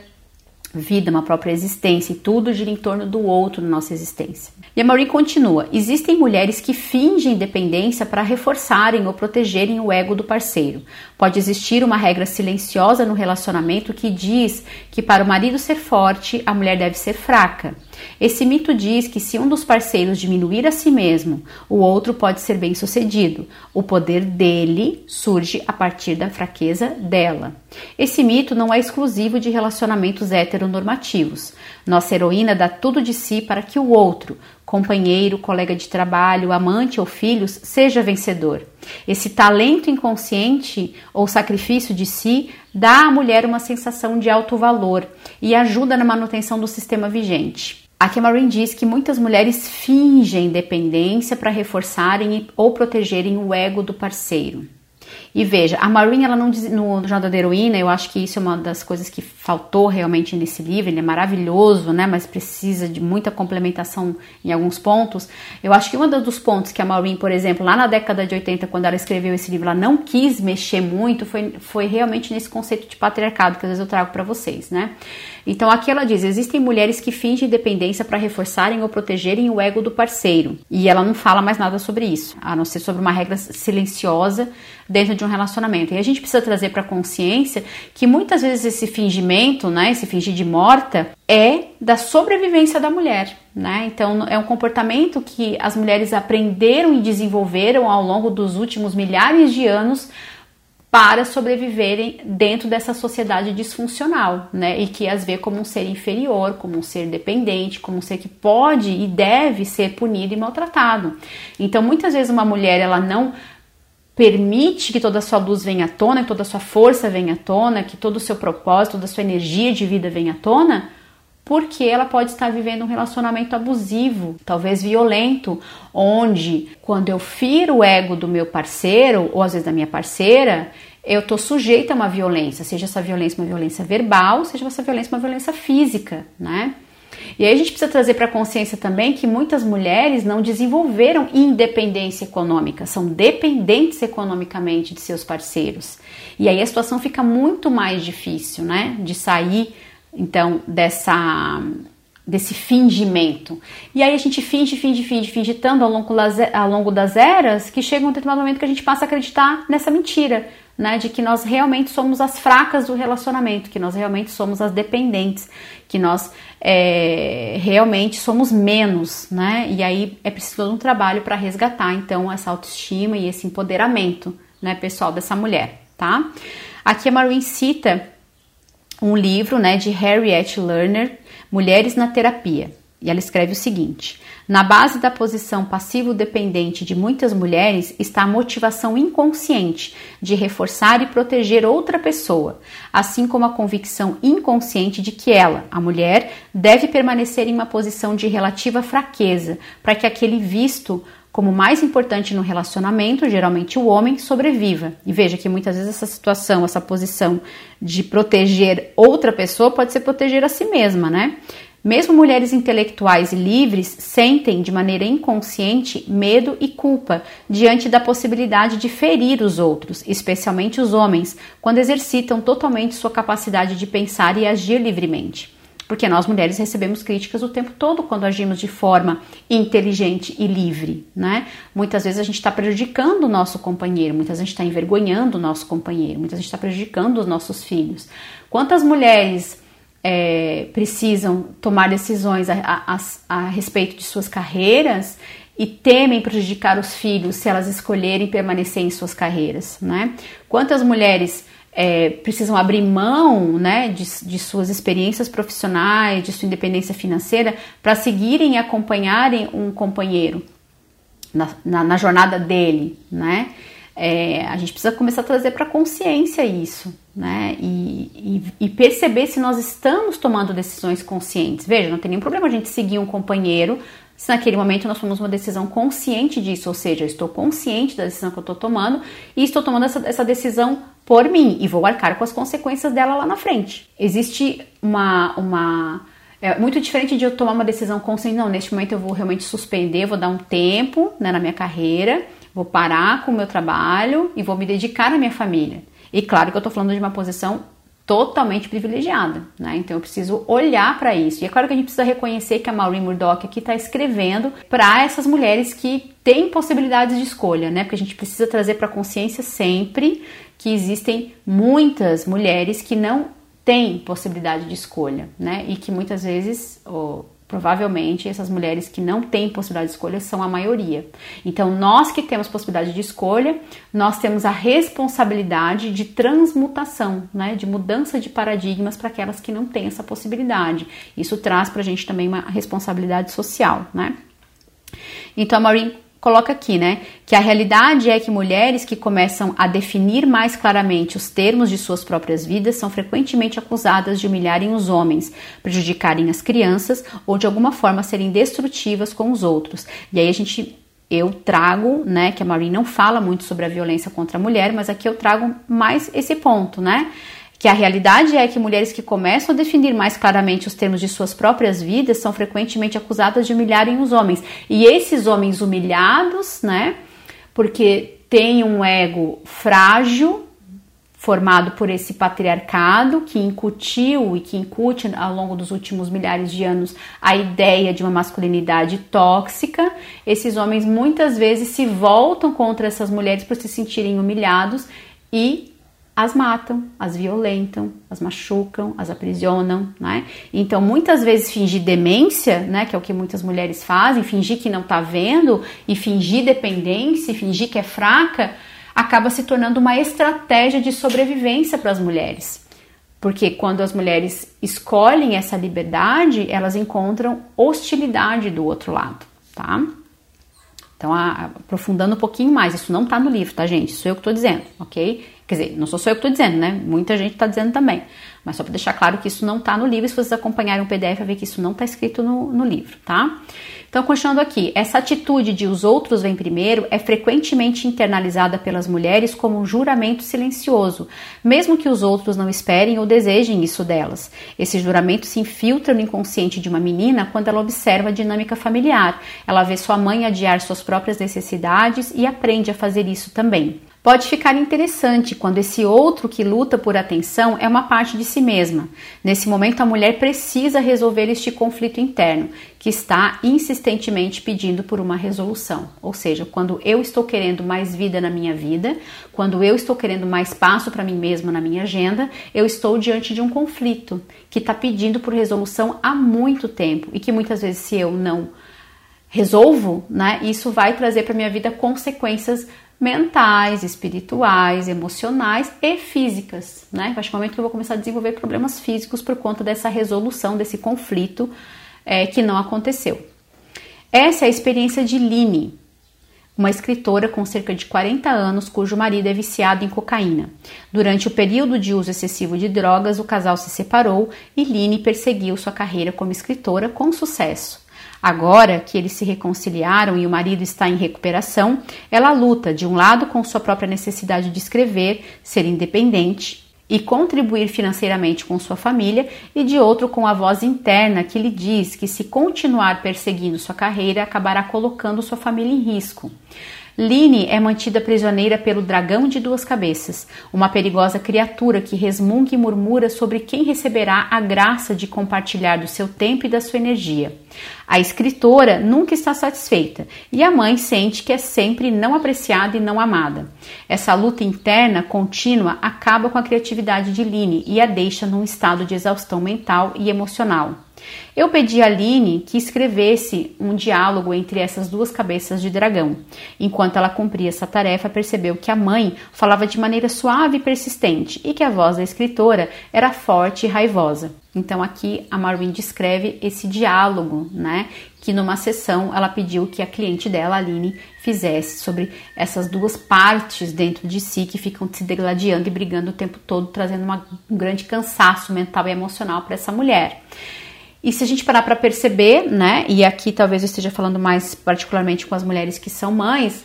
Speaker 1: vida, uma própria existência e tudo gira em torno do outro na nossa existência. E a Maureen continua: existem mulheres que fingem dependência para reforçarem ou protegerem o ego do parceiro. Pode existir uma regra silenciosa no relacionamento que diz que para o marido ser forte, a mulher deve ser fraca. Esse mito diz que se um dos parceiros diminuir a si mesmo, o outro pode ser bem sucedido. O poder dele surge a partir da fraqueza dela. Esse mito não é exclusivo de relacionamentos heteronormativos. Nossa heroína dá tudo de si para que o outro, companheiro, colega de trabalho, amante ou filhos, seja vencedor. Esse talento inconsciente ou sacrifício de si dá à mulher uma sensação de alto valor e ajuda na manutenção do sistema vigente. A Maureen diz que muitas mulheres fingem dependência para reforçarem ou protegerem o ego do parceiro. E veja, a Maureen, ela não diz, no Jornada da Heroína, eu acho que isso é uma das coisas que faltou realmente nesse livro, ele é maravilhoso, né, mas precisa de muita complementação em alguns pontos. Eu acho que um dos pontos que a Maureen, por exemplo, lá na década de 80, quando ela escreveu esse livro, ela não quis mexer muito, foi, foi realmente nesse conceito de patriarcado, que às vezes eu trago para vocês, né. Então aqui ela diz: existem mulheres que fingem dependência para reforçarem ou protegerem o ego do parceiro. E ela não fala mais nada sobre isso, a não ser sobre uma regra silenciosa dentro de um relacionamento. E a gente precisa trazer para consciência que muitas vezes esse fingimento, né, esse fingir de morta, é da sobrevivência da mulher. Né? Então, é um comportamento que as mulheres aprenderam e desenvolveram ao longo dos últimos milhares de anos para sobreviverem dentro dessa sociedade disfuncional, né? E que as vê como um ser inferior, como um ser dependente, como um ser que pode e deve ser punido e maltratado. Então, muitas vezes uma mulher ela não permite que toda a sua luz venha à tona, que toda a sua força venha à tona, que todo o seu propósito, toda a sua energia de vida venha à tona, porque ela pode estar vivendo um relacionamento abusivo, talvez violento, onde quando eu firo o ego do meu parceiro ou às vezes da minha parceira, eu estou sujeita a uma violência, seja essa violência uma violência verbal, seja essa violência uma violência física, né? E aí a gente precisa trazer para a consciência também que muitas mulheres não desenvolveram independência econômica, são dependentes economicamente de seus parceiros. E aí a situação fica muito mais difícil, né, de sair então, dessa desse fingimento. E aí a gente finge, finge, finge, finge tanto ao longo, ao longo das eras que chega um determinado momento que a gente passa a acreditar nessa mentira, né, de que nós realmente somos as fracas do relacionamento, que nós realmente somos as dependentes, que nós é, realmente somos menos, né? E aí é preciso um trabalho para resgatar então essa autoestima e esse empoderamento, né, pessoal dessa mulher, tá? Aqui a Maureen cita um livro né, de Harriet Lerner, Mulheres na Terapia. E ela escreve o seguinte: Na base da posição passivo-dependente de muitas mulheres está a motivação inconsciente de reforçar e proteger outra pessoa, assim como a convicção inconsciente de que ela, a mulher, deve permanecer em uma posição de relativa fraqueza para que aquele visto como mais importante no relacionamento, geralmente o homem, sobreviva. E veja que muitas vezes essa situação, essa posição de proteger outra pessoa pode ser proteger a si mesma, né? Mesmo mulheres intelectuais e livres sentem de maneira inconsciente medo e culpa diante da possibilidade de ferir os outros, especialmente os homens, quando exercitam totalmente sua capacidade de pensar e agir livremente. Porque nós mulheres recebemos críticas o tempo todo quando agimos de forma inteligente e livre, né? Muitas vezes a gente está prejudicando o nosso companheiro, muitas vezes a gente está envergonhando o nosso companheiro, muitas vezes a gente está prejudicando os nossos filhos. Quantas mulheres é, precisam tomar decisões a, a, a respeito de suas carreiras e temem prejudicar os filhos se elas escolherem permanecer em suas carreiras, né? Quantas mulheres é, precisam abrir mão né, de, de, suas experiências profissionais, de sua independência financeira, para seguirem e acompanharem um companheiro na, na, na jornada dele, né? É, a gente precisa começar a trazer para consciência isso, né? E, e, e, perceber se nós estamos tomando decisões conscientes. Veja, não tem nenhum problema a gente seguir um companheiro se naquele momento nós tomamos uma decisão consciente disso, ou seja, estou consciente da decisão que eu estou tomando e estou tomando essa, essa decisão por mim e vou arcar com as consequências dela lá na frente. Existe uma. uma é muito diferente de eu tomar uma decisão consciente, não, neste momento eu vou realmente suspender, vou dar um tempo né, na minha carreira, vou parar com o meu trabalho e vou me dedicar à minha família. E claro que eu estou falando de uma posição totalmente privilegiada, né? Então eu preciso olhar para isso. E é claro que a gente precisa reconhecer que a Maureen Murdoch aqui está escrevendo para essas mulheres que têm possibilidades de escolha, né? Porque a gente precisa trazer para consciência sempre que existem muitas mulheres que não têm possibilidade de escolha, né? E que muitas vezes oh, Provavelmente essas mulheres que não têm possibilidade de escolha são a maioria. Então, nós que temos possibilidade de escolha, nós temos a responsabilidade de transmutação, né, de mudança de paradigmas para aquelas que não têm essa possibilidade. Isso traz para a gente também uma responsabilidade social, né? Então, a Maureen coloca aqui, né, que a realidade é que mulheres que começam a definir mais claramente os termos de suas próprias vidas são frequentemente acusadas de humilharem os homens, prejudicarem as crianças ou de alguma forma serem destrutivas com os outros. E aí a gente eu trago, né, que a Marie não fala muito sobre a violência contra a mulher, mas aqui eu trago mais esse ponto, né? Que a realidade é que mulheres que começam a definir mais claramente os termos de suas próprias vidas são frequentemente acusadas de humilharem os homens. E esses homens humilhados, né, porque têm um ego frágil, formado por esse patriarcado que incutiu e que incute ao longo dos últimos milhares de anos a ideia de uma masculinidade tóxica. Esses homens muitas vezes se voltam contra essas mulheres por se sentirem humilhados e as matam, as violentam, as machucam, as aprisionam, né? Então, muitas vezes fingir demência, né, que é o que muitas mulheres fazem, fingir que não tá vendo e fingir dependência, fingir que é fraca, acaba se tornando uma estratégia de sobrevivência para as mulheres. Porque quando as mulheres escolhem essa liberdade, elas encontram hostilidade do outro lado, tá? Então, aprofundando um pouquinho mais, isso não tá no livro, tá, gente? Isso eu que tô dizendo, ok? Quer dizer, não sou só eu que estou dizendo, né? Muita gente está dizendo também. Mas só para deixar claro que isso não está no livro, se vocês acompanharem o PDF, vai ver que isso não está escrito no, no livro, tá? Então, continuando aqui, essa atitude de os outros vêm primeiro é frequentemente internalizada pelas mulheres como um juramento silencioso, mesmo que os outros não esperem ou desejem isso delas. Esse juramento se infiltra no inconsciente de uma menina quando ela observa a dinâmica familiar. Ela vê sua mãe adiar suas próprias necessidades e aprende a fazer isso também. Pode ficar interessante quando esse outro que luta por atenção é uma parte de si mesma. Nesse momento, a mulher precisa resolver este conflito interno, que está insistentemente pedindo por uma resolução. Ou seja, quando eu estou querendo mais vida na minha vida, quando eu estou querendo mais espaço para mim mesma na minha agenda, eu estou diante de um conflito que está pedindo por resolução há muito tempo e que muitas vezes, se eu não resolvo, né, isso vai trazer para minha vida consequências mentais, espirituais, emocionais e físicas, né? A partir do momento que eu vou começar a desenvolver problemas físicos por conta dessa resolução desse conflito é, que não aconteceu. Essa é a experiência de Line, uma escritora com cerca de 40 anos cujo marido é viciado em cocaína. Durante o período de uso excessivo de drogas, o casal se separou e Line perseguiu sua carreira como escritora com sucesso. Agora que eles se reconciliaram e o marido está em recuperação, ela luta de um lado com sua própria necessidade de escrever, ser independente e contribuir financeiramente com sua família, e de outro com a voz interna que lhe diz que se continuar perseguindo sua carreira acabará colocando sua família em risco. Line é mantida prisioneira pelo dragão de duas cabeças, uma perigosa criatura que resmunga e murmura sobre quem receberá a graça de compartilhar do seu tempo e da sua energia. A escritora nunca está satisfeita e a mãe sente que é sempre não apreciada e não amada. Essa luta interna contínua acaba com a criatividade de Line e a deixa num estado de exaustão mental e emocional. Eu pedi a Aline que escrevesse um diálogo entre essas duas cabeças de dragão. Enquanto ela cumpria essa tarefa, percebeu que a mãe falava de maneira suave e persistente e que a voz da escritora era forte e raivosa. Então aqui a Marwin descreve esse diálogo, né? Que numa sessão ela pediu que a cliente dela, Aline, fizesse sobre essas duas partes dentro de si que ficam se degladiando e brigando o tempo todo, trazendo uma, um grande cansaço mental e emocional para essa mulher. E se a gente parar para perceber, né, e aqui talvez eu esteja falando mais particularmente com as mulheres que são mães,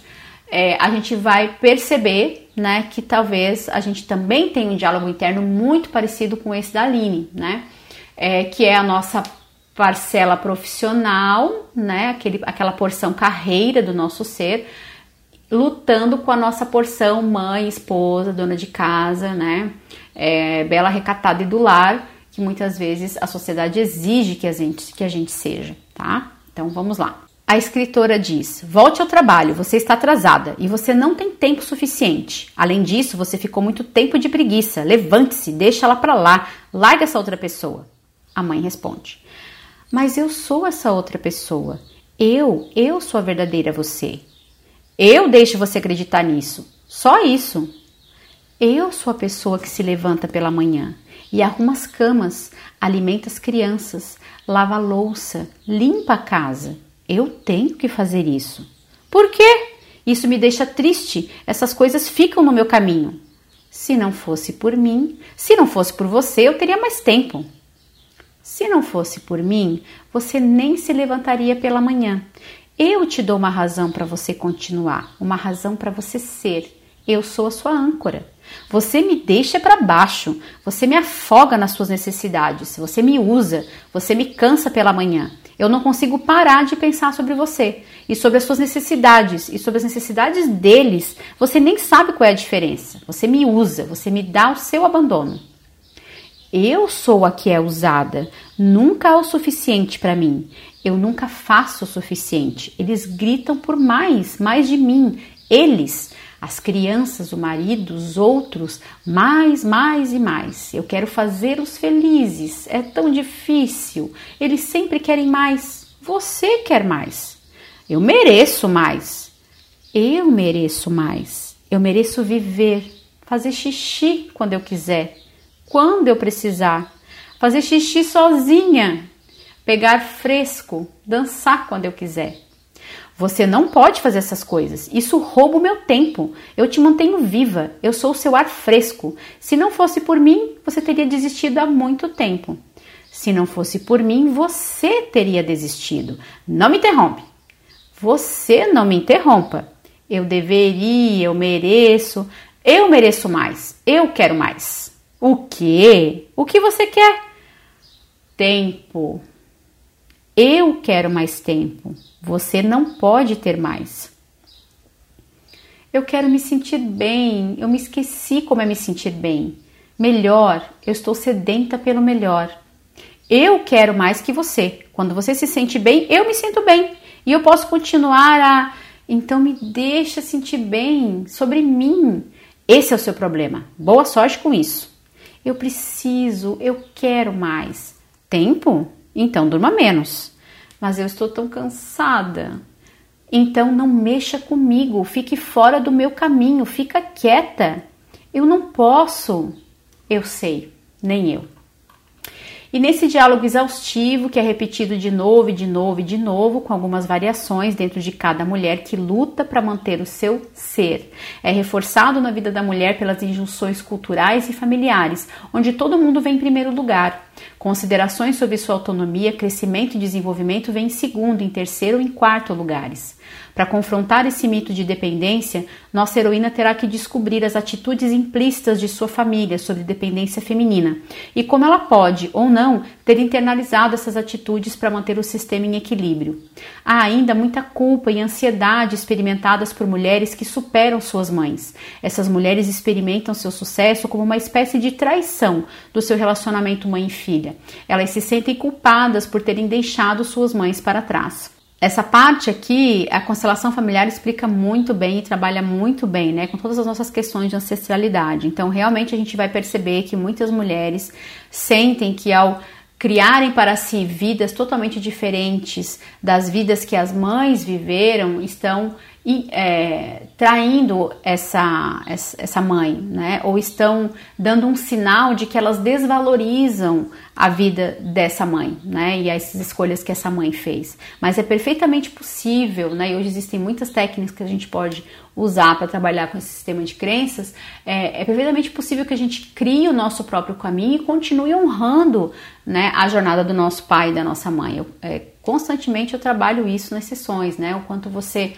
Speaker 1: é, a gente vai perceber, né, que talvez a gente também tem um diálogo interno muito parecido com esse da Aline, né, é, que é a nossa parcela profissional, né, aquele, aquela porção carreira do nosso ser, lutando com a nossa porção mãe, esposa, dona de casa, né? É, bela, recatada e do lar, que muitas vezes a sociedade exige que a gente, que a gente seja, tá? Então vamos lá. A escritora diz: Volte ao trabalho, você está atrasada e você não tem tempo suficiente. Além disso, você ficou muito tempo de preguiça. Levante-se, deixa ela para lá, larga essa outra pessoa. A mãe responde: Mas eu sou essa outra pessoa. Eu, eu sou a verdadeira você. Eu deixo você acreditar nisso. Só isso. Eu sou a pessoa que se levanta pela manhã e arruma as camas, alimenta as crianças, lava a louça, limpa a casa. Eu tenho que fazer isso. Por quê? Isso me deixa triste. Essas coisas ficam no meu caminho. Se não fosse por mim, se não fosse por você, eu teria mais tempo. Se não fosse por mim, você nem se levantaria pela manhã. Eu te dou uma razão para você continuar, uma razão para você ser. Eu sou a sua âncora. Você me deixa para baixo, você me afoga nas suas necessidades, você me usa, você me cansa pela manhã. Eu não consigo parar de pensar sobre você e sobre as suas necessidades e sobre as necessidades deles. Você nem sabe qual é a diferença. Você me usa, você me dá o seu abandono. Eu sou a que é usada, nunca há o suficiente para mim. Eu nunca faço o suficiente. Eles gritam por mais, mais de mim. Eles, as crianças, o marido, os outros, mais, mais e mais. Eu quero fazê-los felizes. É tão difícil. Eles sempre querem mais. Você quer mais. Eu mereço mais. Eu mereço mais. Eu mereço viver, fazer xixi quando eu quiser, quando eu precisar, fazer xixi sozinha, pegar fresco, dançar quando eu quiser. Você não pode fazer essas coisas. Isso rouba o meu tempo. Eu te mantenho viva. Eu sou o seu ar fresco. Se não fosse por mim, você teria desistido há muito tempo. Se não fosse por mim, você teria desistido. Não me interrompe. Você não me interrompa. Eu deveria, eu mereço, eu mereço mais. Eu quero mais. O quê? O que você quer? Tempo. Eu quero mais tempo. Você não pode ter mais. Eu quero me sentir bem. Eu me esqueci como é me sentir bem. Melhor. Eu estou sedenta pelo melhor. Eu quero mais que você. Quando você se sente bem, eu me sinto bem. E eu posso continuar a. Então me deixa sentir bem sobre mim. Esse é o seu problema. Boa sorte com isso. Eu preciso, eu quero mais. Tempo? Então durma menos. Mas eu estou tão cansada. Então não mexa comigo, fique fora do meu caminho, fica quieta. Eu não posso. Eu sei, nem eu. E nesse diálogo exaustivo, que é repetido de novo e de novo e de novo, com algumas variações dentro de cada mulher que luta para manter o seu ser, é reforçado na vida da mulher pelas injunções culturais e familiares, onde todo mundo vem em primeiro lugar. Considerações sobre sua autonomia, crescimento e desenvolvimento vêm em segundo, em terceiro ou em quarto lugares. Para confrontar esse mito de dependência, nossa heroína terá que descobrir as atitudes implícitas de sua família sobre dependência feminina e como ela pode ou não ter internalizado essas atitudes para manter o sistema em equilíbrio. Há ainda muita culpa e ansiedade experimentadas por mulheres que superam suas mães. Essas mulheres experimentam seu sucesso como uma espécie de traição do seu relacionamento mãe e filha. Elas se sentem culpadas por terem deixado suas mães para trás. Essa parte aqui, a constelação familiar explica muito bem e trabalha muito bem, né, com todas as nossas questões de ancestralidade. Então, realmente a gente vai perceber que muitas mulheres sentem que ao criarem para si vidas totalmente diferentes das vidas que as mães viveram, estão é, traindo essa, essa mãe, né? Ou estão dando um sinal de que elas desvalorizam a vida dessa mãe, né? E as escolhas que essa mãe fez. Mas é perfeitamente possível, né? E hoje existem muitas técnicas que a gente pode usar para trabalhar com esse sistema de crenças. É, é perfeitamente possível que a gente crie o nosso próprio caminho e continue honrando, né? A jornada do nosso pai e da nossa mãe. Eu, é, constantemente eu trabalho isso nas sessões, né? O quanto você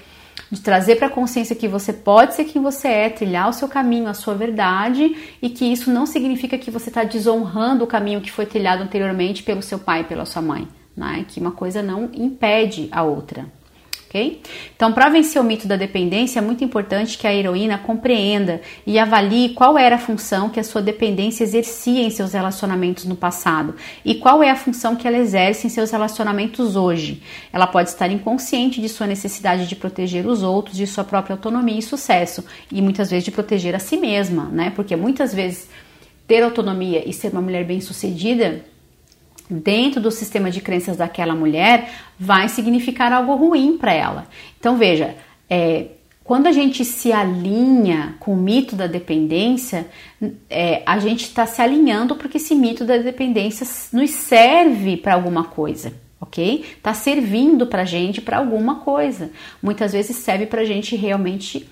Speaker 1: de trazer para a consciência que você pode ser quem você é, trilhar o seu caminho, a sua verdade, e que isso não significa que você está desonrando o caminho que foi trilhado anteriormente pelo seu pai pela sua mãe, né? Que uma coisa não impede a outra, ok? Então, para vencer o mito da dependência, é muito importante que a heroína compreenda e avalie qual era a função que a sua dependência exercia em seus relacionamentos no passado e qual é a função que ela exerce em seus relacionamentos hoje. Ela pode estar inconsciente de sua necessidade de proteger os outros, de sua própria autonomia e sucesso, e muitas vezes de proteger a si mesma, né? Porque muitas vezes ter autonomia e ser uma mulher bem-sucedida dentro do sistema de crenças daquela mulher vai significar algo ruim para ela. Então veja, é, quando a gente se alinha com o mito da dependência, é, a gente está se alinhando porque esse mito da dependência nos serve para alguma coisa, ok? Está servindo para gente para alguma coisa. Muitas vezes serve para gente realmente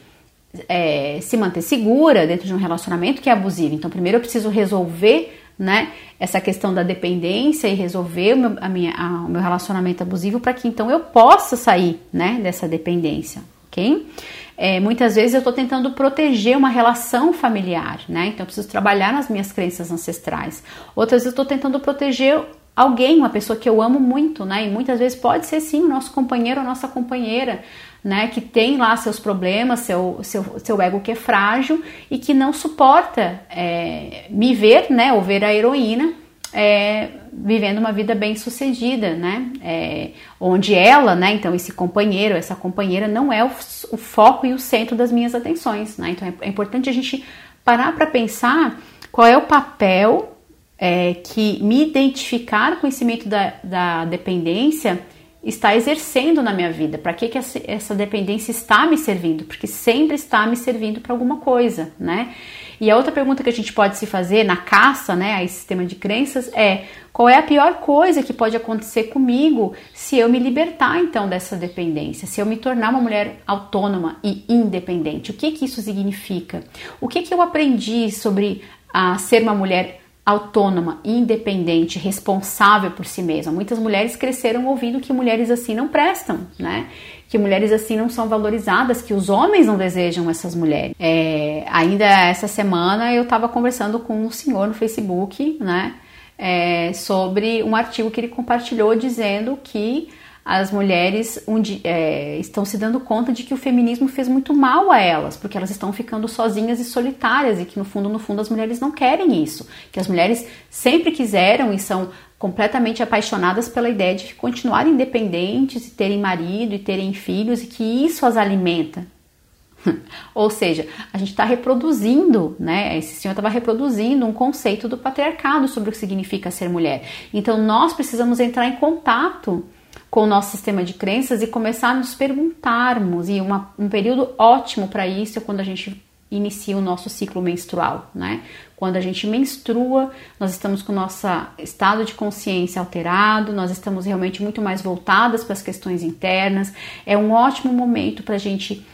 Speaker 1: é, se manter segura dentro de um relacionamento que é abusivo. Então, primeiro eu preciso resolver né, essa questão da dependência e resolver o meu, a minha, a, o meu relacionamento abusivo para que então eu possa sair né, dessa dependência, ok? É, muitas vezes eu estou tentando proteger uma relação familiar, né? Então eu preciso trabalhar nas minhas crenças ancestrais. Outras vezes eu estou tentando proteger alguém, uma pessoa que eu amo muito, né? E muitas vezes pode ser sim o nosso companheiro ou nossa companheira, né? Que tem lá seus problemas, seu, seu, seu ego que é frágil e que não suporta é, me ver, né? Ou ver a heroína é, vivendo uma vida bem sucedida, né? É, onde ela, né? Então esse companheiro, essa companheira não é o, o foco e o centro das minhas atenções, né? Então é, importante a gente parar para pensar qual é o papel é, que me identificar com esse mito da, da dependência está exercendo na minha vida? Para que, que essa dependência está me servindo? Porque sempre está me servindo para alguma coisa, né? E a outra pergunta que a gente pode se fazer na caça, né, a esse sistema de crenças é: qual é a pior coisa que pode acontecer comigo se eu me libertar então dessa dependência, se eu me tornar uma mulher autônoma e independente? O que que isso significa? O que que eu aprendi sobre a ser uma mulher autônoma, independente, responsável por si mesma. Muitas mulheres cresceram ouvindo que mulheres assim não prestam, né? Que mulheres assim não são valorizadas, que os homens não desejam essas mulheres. É, ainda essa semana eu estava conversando com um senhor no Facebook, né? É, sobre um artigo que ele compartilhou dizendo que as mulheres é, estão se dando conta de que o feminismo fez muito mal a elas, porque elas estão ficando sozinhas e solitárias e que no fundo, no fundo, as mulheres não querem isso, que as mulheres sempre quiseram e são completamente apaixonadas pela ideia de continuar independentes e terem marido e terem filhos e que isso as alimenta. [LAUGHS] Ou seja, a gente está reproduzindo, né? Esse senhor estava reproduzindo um conceito do patriarcado sobre o que significa ser mulher. Então nós precisamos entrar em contato com o nosso sistema de crenças e começar a nos perguntarmos. E uma, um período ótimo para isso é quando a gente inicia o nosso ciclo menstrual, né? Quando a gente menstrua, nós estamos com o nosso estado de consciência alterado, nós estamos realmente muito mais voltadas para as questões internas. É um ótimo momento para a gente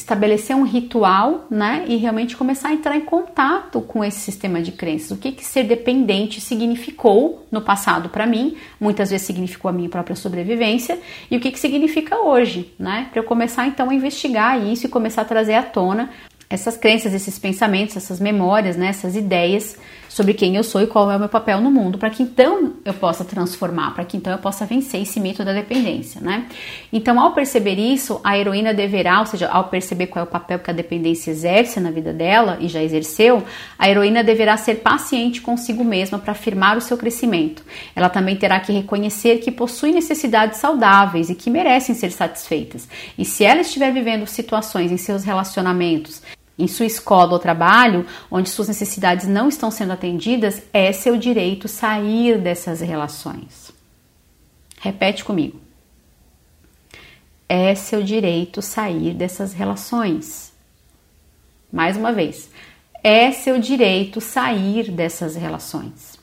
Speaker 1: estabelecer um ritual, né, e realmente começar a entrar em contato com esse sistema de crenças. O que que ser dependente significou no passado para mim, muitas vezes significou a minha própria sobrevivência, e o que que significa hoje, né? Para eu começar então a investigar isso e começar a trazer à tona essas crenças, esses pensamentos, essas memórias, né, essas ideias sobre quem eu sou e qual é o meu papel no mundo, para que então eu possa transformar, para que então eu possa vencer esse mito da dependência, né? Então, ao perceber isso, a heroína deverá, ou seja, ao perceber qual é o papel que a dependência exerce na vida dela e já exerceu, a heroína deverá ser paciente consigo mesma para afirmar o seu crescimento. Ela também terá que reconhecer que possui necessidades saudáveis e que merecem ser satisfeitas. E se ela estiver vivendo situações em seus relacionamentos em sua escola ou trabalho, onde suas necessidades não estão sendo atendidas, é seu direito sair dessas relações. Repete comigo. É seu direito sair dessas relações. Mais uma vez, é seu direito sair dessas relações.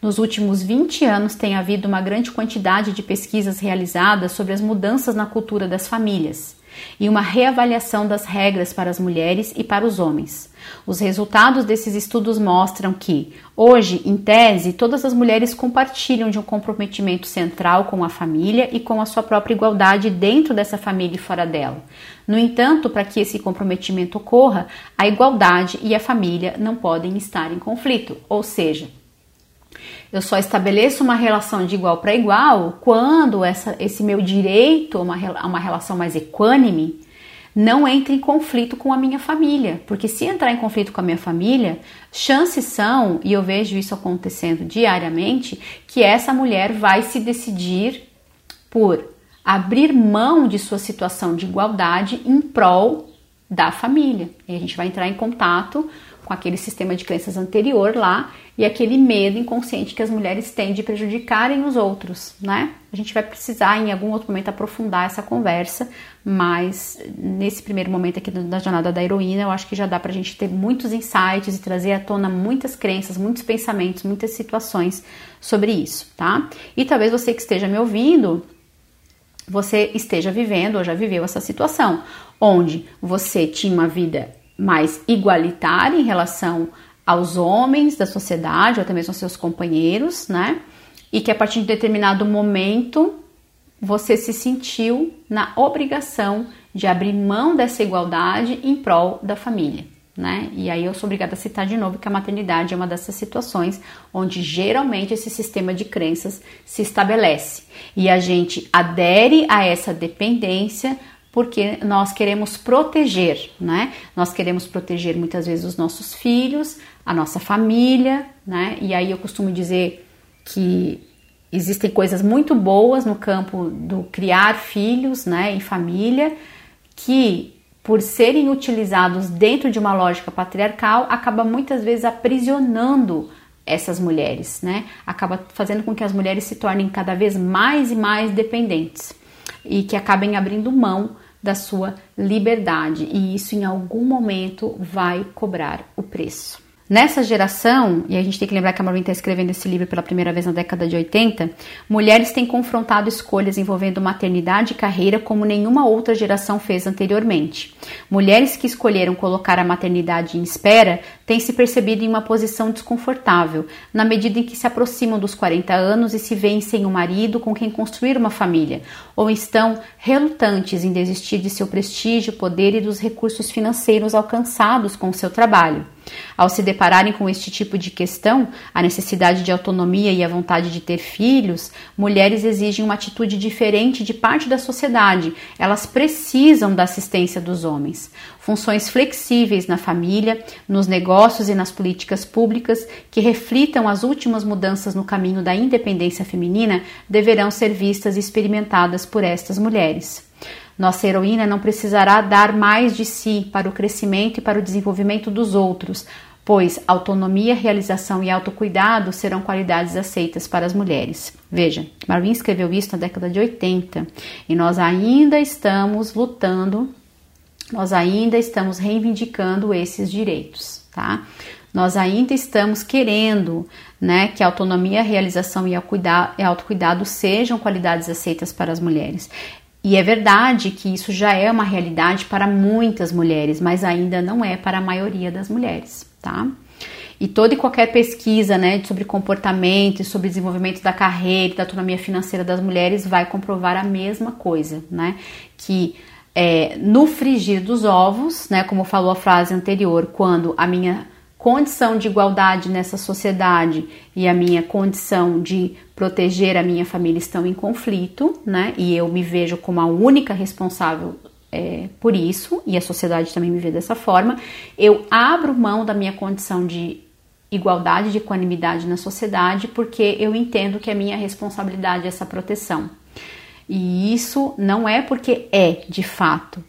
Speaker 1: Nos últimos 20 anos tem havido uma grande quantidade de pesquisas realizadas sobre as mudanças na cultura das famílias e uma reavaliação das regras para as mulheres e para os homens. Os resultados desses estudos mostram que, hoje, em tese, todas as mulheres compartilham de um comprometimento central com a família e com a sua própria igualdade dentro dessa família e fora dela. No entanto, para que esse comprometimento ocorra, a igualdade e a família não podem estar em conflito, ou seja, Eu só estabeleço uma relação de igual para igual quando essa, esse meu direito a uma, a uma relação mais equânime não entre em conflito com a minha família, porque se entrar em conflito com a minha família, chances são, e eu vejo isso acontecendo diariamente, que essa mulher vai se decidir por abrir mão de sua situação de igualdade em prol da família. E a gente vai entrar em contato com aquele sistema de crenças anterior lá e aquele medo inconsciente que as mulheres têm de prejudicarem os outros, né? A gente vai precisar em algum outro momento aprofundar essa conversa, mas nesse primeiro momento aqui da jornada da heroína, eu acho que já dá pra gente ter muitos insights e trazer à tona muitas crenças, muitos pensamentos, muitas situações sobre isso, tá? E talvez você que esteja me ouvindo você esteja vivendo ou já viveu essa situação, onde você tinha uma vida mais igualitária em relação aos homens da sociedade ou até mesmo aos seus companheiros, né? E que a partir de determinado momento você se sentiu na obrigação de abrir mão dessa igualdade em prol da família, né? E aí eu sou obrigada a citar de novo que a maternidade é uma dessas situações onde geralmente esse sistema de crenças se estabelece e a gente adere a essa dependência porque nós queremos proteger, né? Nós queremos proteger muitas vezes os nossos filhos, a nossa família, né? E aí eu costumo dizer que existem coisas muito boas no campo do criar filhos, né, e família, que por serem utilizados dentro de uma lógica patriarcal, acaba muitas vezes aprisionando essas mulheres, né? Acaba fazendo com que as mulheres se tornem cada vez mais e mais dependentes e que acabem abrindo mão da sua liberdade, e isso em algum momento vai cobrar o preço. Nessa geração, e a gente tem que lembrar que a Marvin está escrevendo esse livro pela primeira vez na década de 80, mulheres têm confrontado escolhas envolvendo maternidade e carreira como nenhuma outra geração fez anteriormente. Mulheres que escolheram colocar a maternidade em espera têm se percebido em uma posição desconfortável, na medida em que se aproximam dos 40 anos e se veem sem um marido com quem construir uma família, ou estão relutantes em desistir de seu prestígio, poder e dos recursos financeiros alcançados com o seu trabalho. Ao se depararem com este tipo de questão, a necessidade de autonomia e a vontade de ter filhos, mulheres exigem uma atitude diferente de parte da sociedade. Elas precisam da assistência dos homens. Funções flexíveis na família, nos negócios e nas políticas públicas que reflitam as últimas mudanças no caminho da independência feminina deverão ser vistas e experimentadas por estas mulheres. Nossa heroína não precisará dar mais de si para o crescimento e para o desenvolvimento dos outros, pois autonomia, realização e autocuidado serão qualidades aceitas para as mulheres. Veja, Marvin escreveu isso na década de 80 e nós ainda estamos lutando, nós ainda estamos reivindicando esses direitos, tá? Nós ainda estamos querendo né, que autonomia, realização e autocuidado sejam qualidades aceitas para as mulheres. E é verdade que isso já é uma realidade para muitas mulheres, mas ainda não é para a maioria das mulheres, tá? E toda e qualquer pesquisa né, sobre comportamento, sobre desenvolvimento da carreira, da autonomia financeira das mulheres vai comprovar a mesma coisa, né? Que é, no frigir dos ovos, né, como falou a frase anterior, quando a minha condição de igualdade nessa sociedade e a minha condição de proteger a minha família estão em conflito, né? E eu me vejo como a única responsável é, por isso, e a sociedade também me vê dessa forma. Eu abro mão da minha condição de igualdade, de equanimidade na sociedade, porque eu entendo que é minha responsabilidade essa proteção. E isso não é porque é de fato,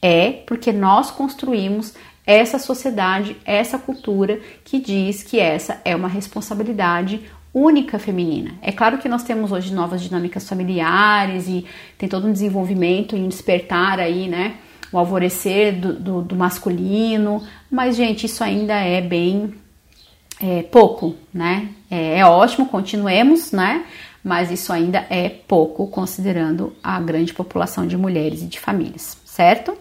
Speaker 1: é porque nós construímos essa sociedade, essa cultura que diz que essa é uma responsabilidade única feminina. É claro que nós temos hoje novas dinâmicas familiares e tem todo um desenvolvimento e um despertar aí, né? O alvorecer do, do, do masculino, mas gente, isso ainda é bem é, pouco, né? É, é ótimo, continuemos, né? Mas isso ainda é pouco considerando a grande população de mulheres e de famílias, certo?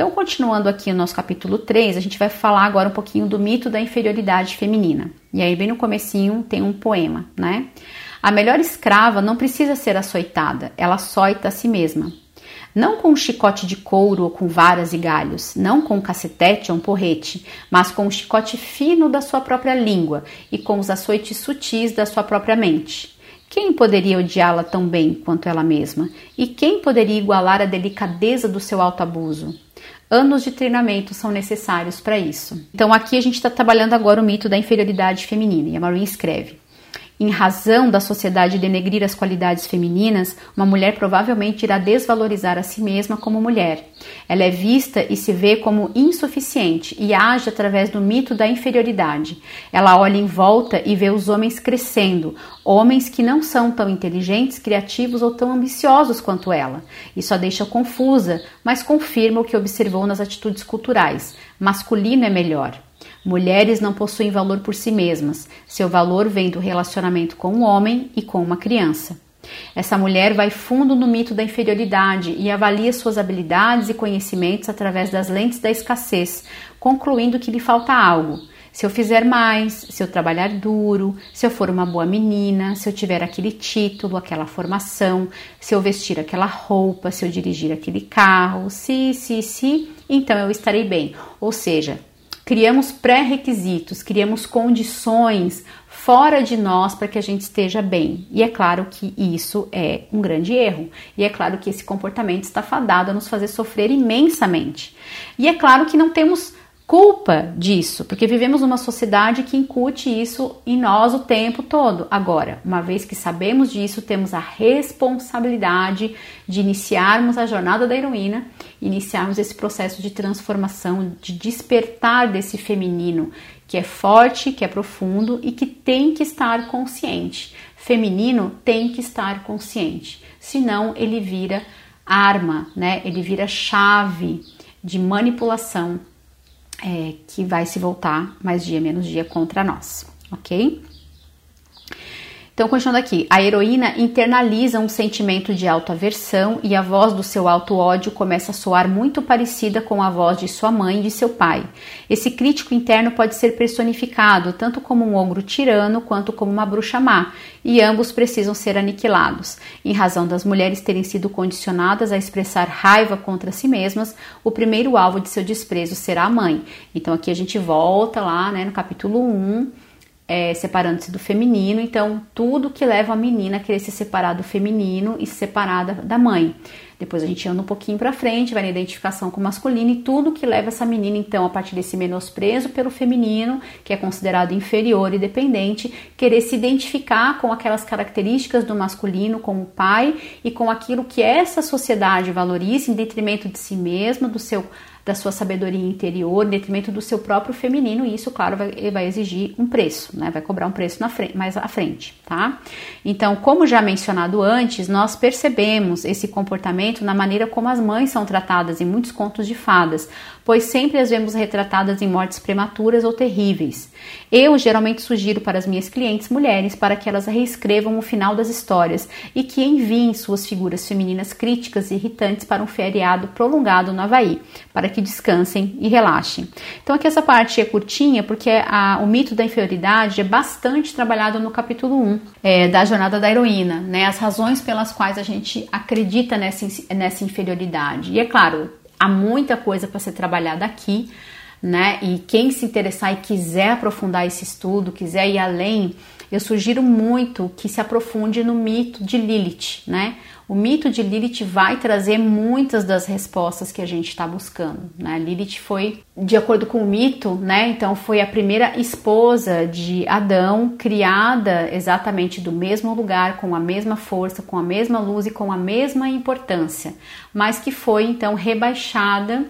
Speaker 1: Então, continuando aqui o nosso capítulo 3, a gente vai falar agora um pouquinho do mito da inferioridade feminina. E aí, bem no comecinho, tem um poema, né? A melhor escrava não precisa ser açoitada, ela açoita a si mesma. não com um chicote de couro ou com varas e galhos, não com um cacetete ou um porrete, mas com um chicote fino da sua própria língua e com os açoites sutis da sua própria mente. Quem poderia odiá-la tão bem quanto ela mesma? E quem poderia igualar a delicadeza do seu alto abuso? Anos de treinamento são necessários para isso. Então, aqui a gente está trabalhando agora o mito da inferioridade feminina, e a Maureen escreve em razão da sociedade denegrir as qualidades femininas, uma mulher provavelmente irá desvalorizar a si mesma como mulher. Ela é vista e se vê como insuficiente e age através do mito da inferioridade. Ela olha em volta e vê os homens crescendo, homens que não são tão inteligentes, criativos ou tão ambiciosos quanto ela. Isso a deixa confusa, mas confirma o que observou nas atitudes culturais. Masculino é melhor. Mulheres não possuem valor por si mesmas, seu valor vem do relacionamento com um homem e com uma criança. Essa mulher vai fundo no mito da inferioridade e avalia suas habilidades e conhecimentos através das lentes da escassez, concluindo que lhe falta algo. Se eu fizer mais, se eu trabalhar duro, se eu for uma boa menina, se eu tiver aquele título, aquela formação, se eu vestir aquela roupa, se eu dirigir aquele carro, se, se, se, então eu estarei bem. Ou seja, criamos pré-requisitos, criamos condições fora de nós para que a gente esteja bem. E é claro que isso é um grande erro. E é claro que esse comportamento está fadado a nos fazer sofrer imensamente. E é claro que não temos culpa disso, porque vivemos numa sociedade que incute isso em nós o tempo todo. Agora, uma vez que sabemos disso, temos a responsabilidade de iniciarmos a jornada da heroína, iniciarmos esse processo de transformação, de despertar desse feminino que é forte, que é profundo e que tem que estar consciente. Feminino tem que estar consciente, senão ele vira arma, né? Ele vira chave de manipulação é, que vai se voltar mais dia menos dia contra nós, ok? Então, continuando aqui, a heroína internaliza um sentimento de autoaversão e a voz do seu auto-ódio começa a soar muito parecida com a voz de sua mãe e de seu pai. Esse crítico interno pode ser personificado tanto como um ogro tirano quanto como uma bruxa má, e ambos precisam ser aniquilados. Em razão das mulheres terem sido condicionadas a expressar raiva contra si mesmas, o primeiro alvo de seu desprezo será a mãe. Então, aqui a gente volta lá né, no capítulo 1 é, separando-se do feminino, então tudo que leva a menina a querer se separar do feminino e se separar da, da mãe. Depois a gente anda um pouquinho para frente, vai na identificação com o masculino e tudo que leva essa menina, então, a partir desse menosprezo pelo feminino, que é considerado inferior e dependente, querer se identificar com aquelas características do masculino, com o pai e com aquilo que essa sociedade valoriza em detrimento de si mesma, do seu da sua sabedoria interior, em detrimento do seu próprio feminino, e isso, claro, vai, vai exigir um preço, né? Vai cobrar um preço na frente, mais à frente, tá? Então, como já mencionado antes, nós percebemos esse comportamento na maneira como as mães são tratadas em muitos contos de fadas, pois sempre as vemos retratadas em mortes prematuras ou terríveis. Eu geralmente sugiro para as minhas clientes mulheres para que elas reescrevam o final das histórias e que enviem suas figuras femininas críticas e irritantes para um feriado prolongado no Havaí, para que descansem e relaxem. Então aqui essa parte é curtinha porque a, o mito da inferioridade é bastante trabalhado no capítulo 1 é, da jornada da heroína, né? As razões pelas quais a gente acredita nessa, nessa inferioridade. E é claro, há muita coisa para ser trabalhada aqui, né? E quem se interessar e quiser aprofundar esse estudo, quiser ir além, eu sugiro muito que se aprofunde no mito de Lilith, né? O mito de Lilith vai trazer muitas das respostas que a gente está buscando, né? Lilith foi, de acordo com o mito, né? Então foi a primeira esposa de Adão, criada exatamente do mesmo lugar, com a mesma força, com a mesma luz e com a mesma importância, mas que foi então rebaixada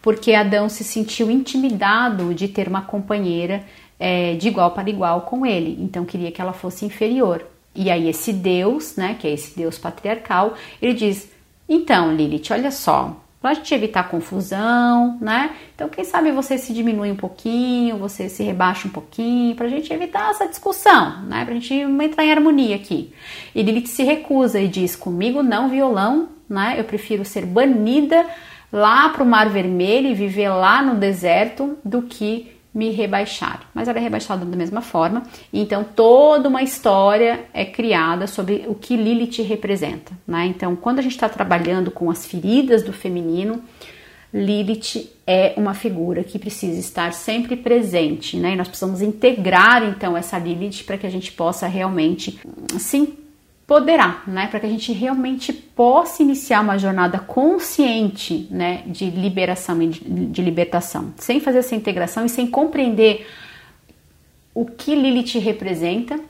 Speaker 1: porque Adão se sentiu intimidado de ter uma companheira é, de igual para igual com ele, então queria que ela fosse inferior. E aí esse Deus, né, que é esse Deus patriarcal, ele diz: então Lilith, olha só, para a gente evitar confusão, né? Então quem sabe você se diminui um pouquinho, você se rebaixa um pouquinho, para a gente evitar essa discussão, né? Para a gente entrar em harmonia aqui. E Lilith se recusa e diz: comigo não violão, né? Eu prefiro ser banida lá para o Mar Vermelho e viver lá no deserto do que me rebaixar. Mas ela é rebaixada da mesma forma. Então toda uma história é criada sobre o que Lilith representa. Né? Então, quando a gente está trabalhando com as feridas do feminino, Lilith é uma figura que precisa estar sempre presente, né? E nós precisamos integrar então essa Lilith para que a gente possa realmente se empoderar, né? Para que a gente realmente possa iniciar uma jornada consciente, né? De liberação e de, de libertação, sem fazer essa integração e sem compreender o que Lilith representa,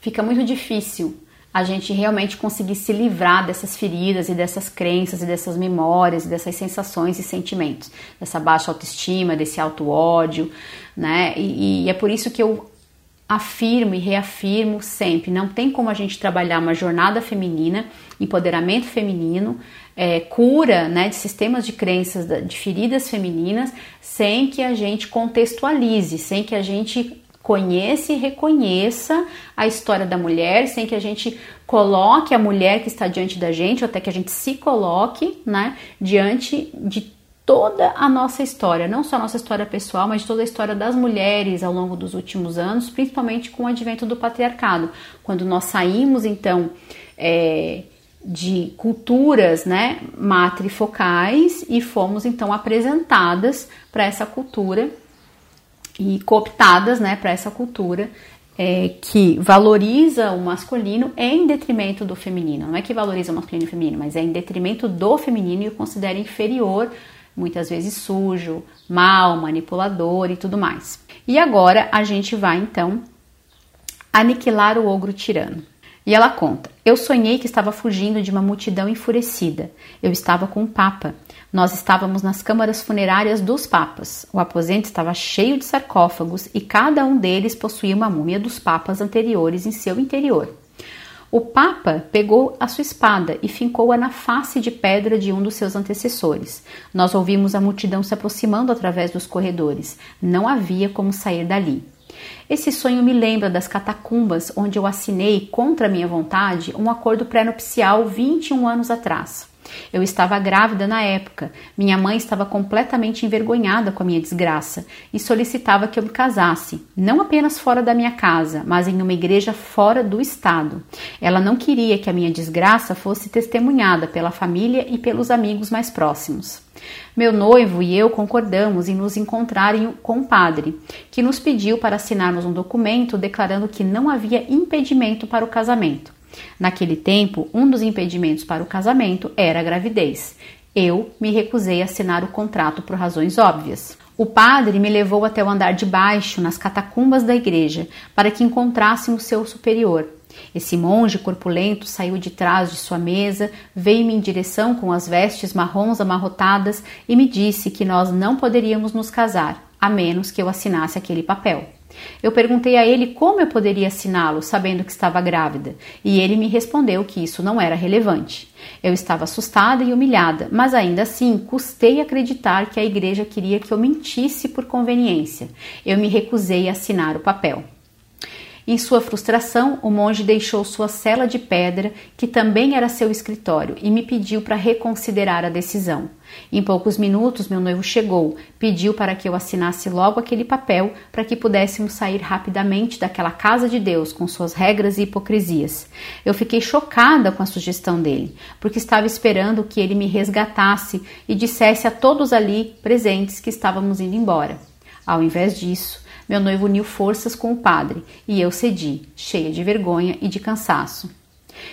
Speaker 1: fica muito difícil a gente realmente conseguir se livrar dessas feridas e dessas crenças e dessas memórias, e dessas sensações e sentimentos, dessa baixa autoestima, desse alto ódio, né? E, e, é por isso que eu afirmo e reafirmo sempre: não tem como a gente trabalhar uma jornada feminina, empoderamento feminino, é, cura né, de sistemas de crenças, de feridas femininas, sem que a gente contextualize, sem que a gente conheça e reconheça a história da mulher, sem que a gente coloque a mulher que está diante da gente, ou até que a gente se coloque, né, diante de toda a nossa história, não só a nossa história pessoal, mas toda a história das mulheres ao longo dos últimos anos, principalmente com o advento do patriarcado, quando nós saímos então é, de culturas, né, matrifocais e fomos então apresentadas para essa cultura e cooptadas né, para essa cultura é, que valoriza o masculino em detrimento do feminino. Não é que valoriza o masculino e o feminino, mas é em detrimento do feminino e o considera inferior, muitas vezes sujo, mal, manipulador e tudo mais. E agora a gente vai então aniquilar o ogro tirano. E ela conta: Eu sonhei que estava fugindo de uma multidão enfurecida. Eu estava com o Papa. Nós estávamos nas câmaras funerárias dos papas. O aposento estava cheio de sarcófagos e cada um deles possuía uma múmia dos papas anteriores em seu interior. O Papa pegou a sua espada e fincou-a na face de pedra de um dos seus antecessores. Nós ouvimos a multidão se aproximando através dos corredores. Não havia como sair dali. Esse sonho me lembra das catacumbas onde eu assinei, contra minha vontade, um acordo pré-nupcial 21 anos atrás. Eu estava grávida na época. Minha mãe estava completamente envergonhada com a minha desgraça e solicitava que eu me casasse, não apenas fora da minha casa, mas em uma igreja fora do estado. Ela não queria que a minha desgraça fosse testemunhada pela família e pelos amigos mais próximos. Meu noivo e eu concordamos em nos encontrar com o padre, que nos pediu para assinarmos um documento declarando que não havia impedimento para o casamento. Naquele tempo, um dos impedimentos para o casamento era a gravidez. Eu me recusei a assinar o contrato por razões óbvias. O padre me levou até o andar de baixo, nas catacumbas da igreja, para que encontrássemos seu superior. Esse monge corpulento saiu de trás de sua mesa, veio-me em direção com as vestes marrons amarrotadas e me disse que nós não poderíamos nos casar, a menos que eu assinasse aquele papel. Eu perguntei a ele como eu poderia assiná-lo, sabendo que estava grávida, e ele me respondeu que isso não era relevante. Eu estava assustada e humilhada, mas ainda assim custei acreditar que a igreja queria que eu mentisse por conveniência. Eu me recusei a assinar o papel. Em sua frustração, o monge deixou sua cela de pedra, que também era seu escritório, e me pediu para reconsiderar a decisão. Em poucos minutos, meu noivo chegou, pediu para que eu assinasse logo aquele papel para que pudéssemos sair rapidamente daquela casa de Deus com suas regras e hipocrisias. Eu fiquei chocada com a sugestão dele, porque estava esperando que ele me resgatasse e dissesse a todos ali presentes que estávamos indo embora. Ao invés disso, meu noivo uniu forças com o padre e eu cedi, cheia de vergonha e de cansaço.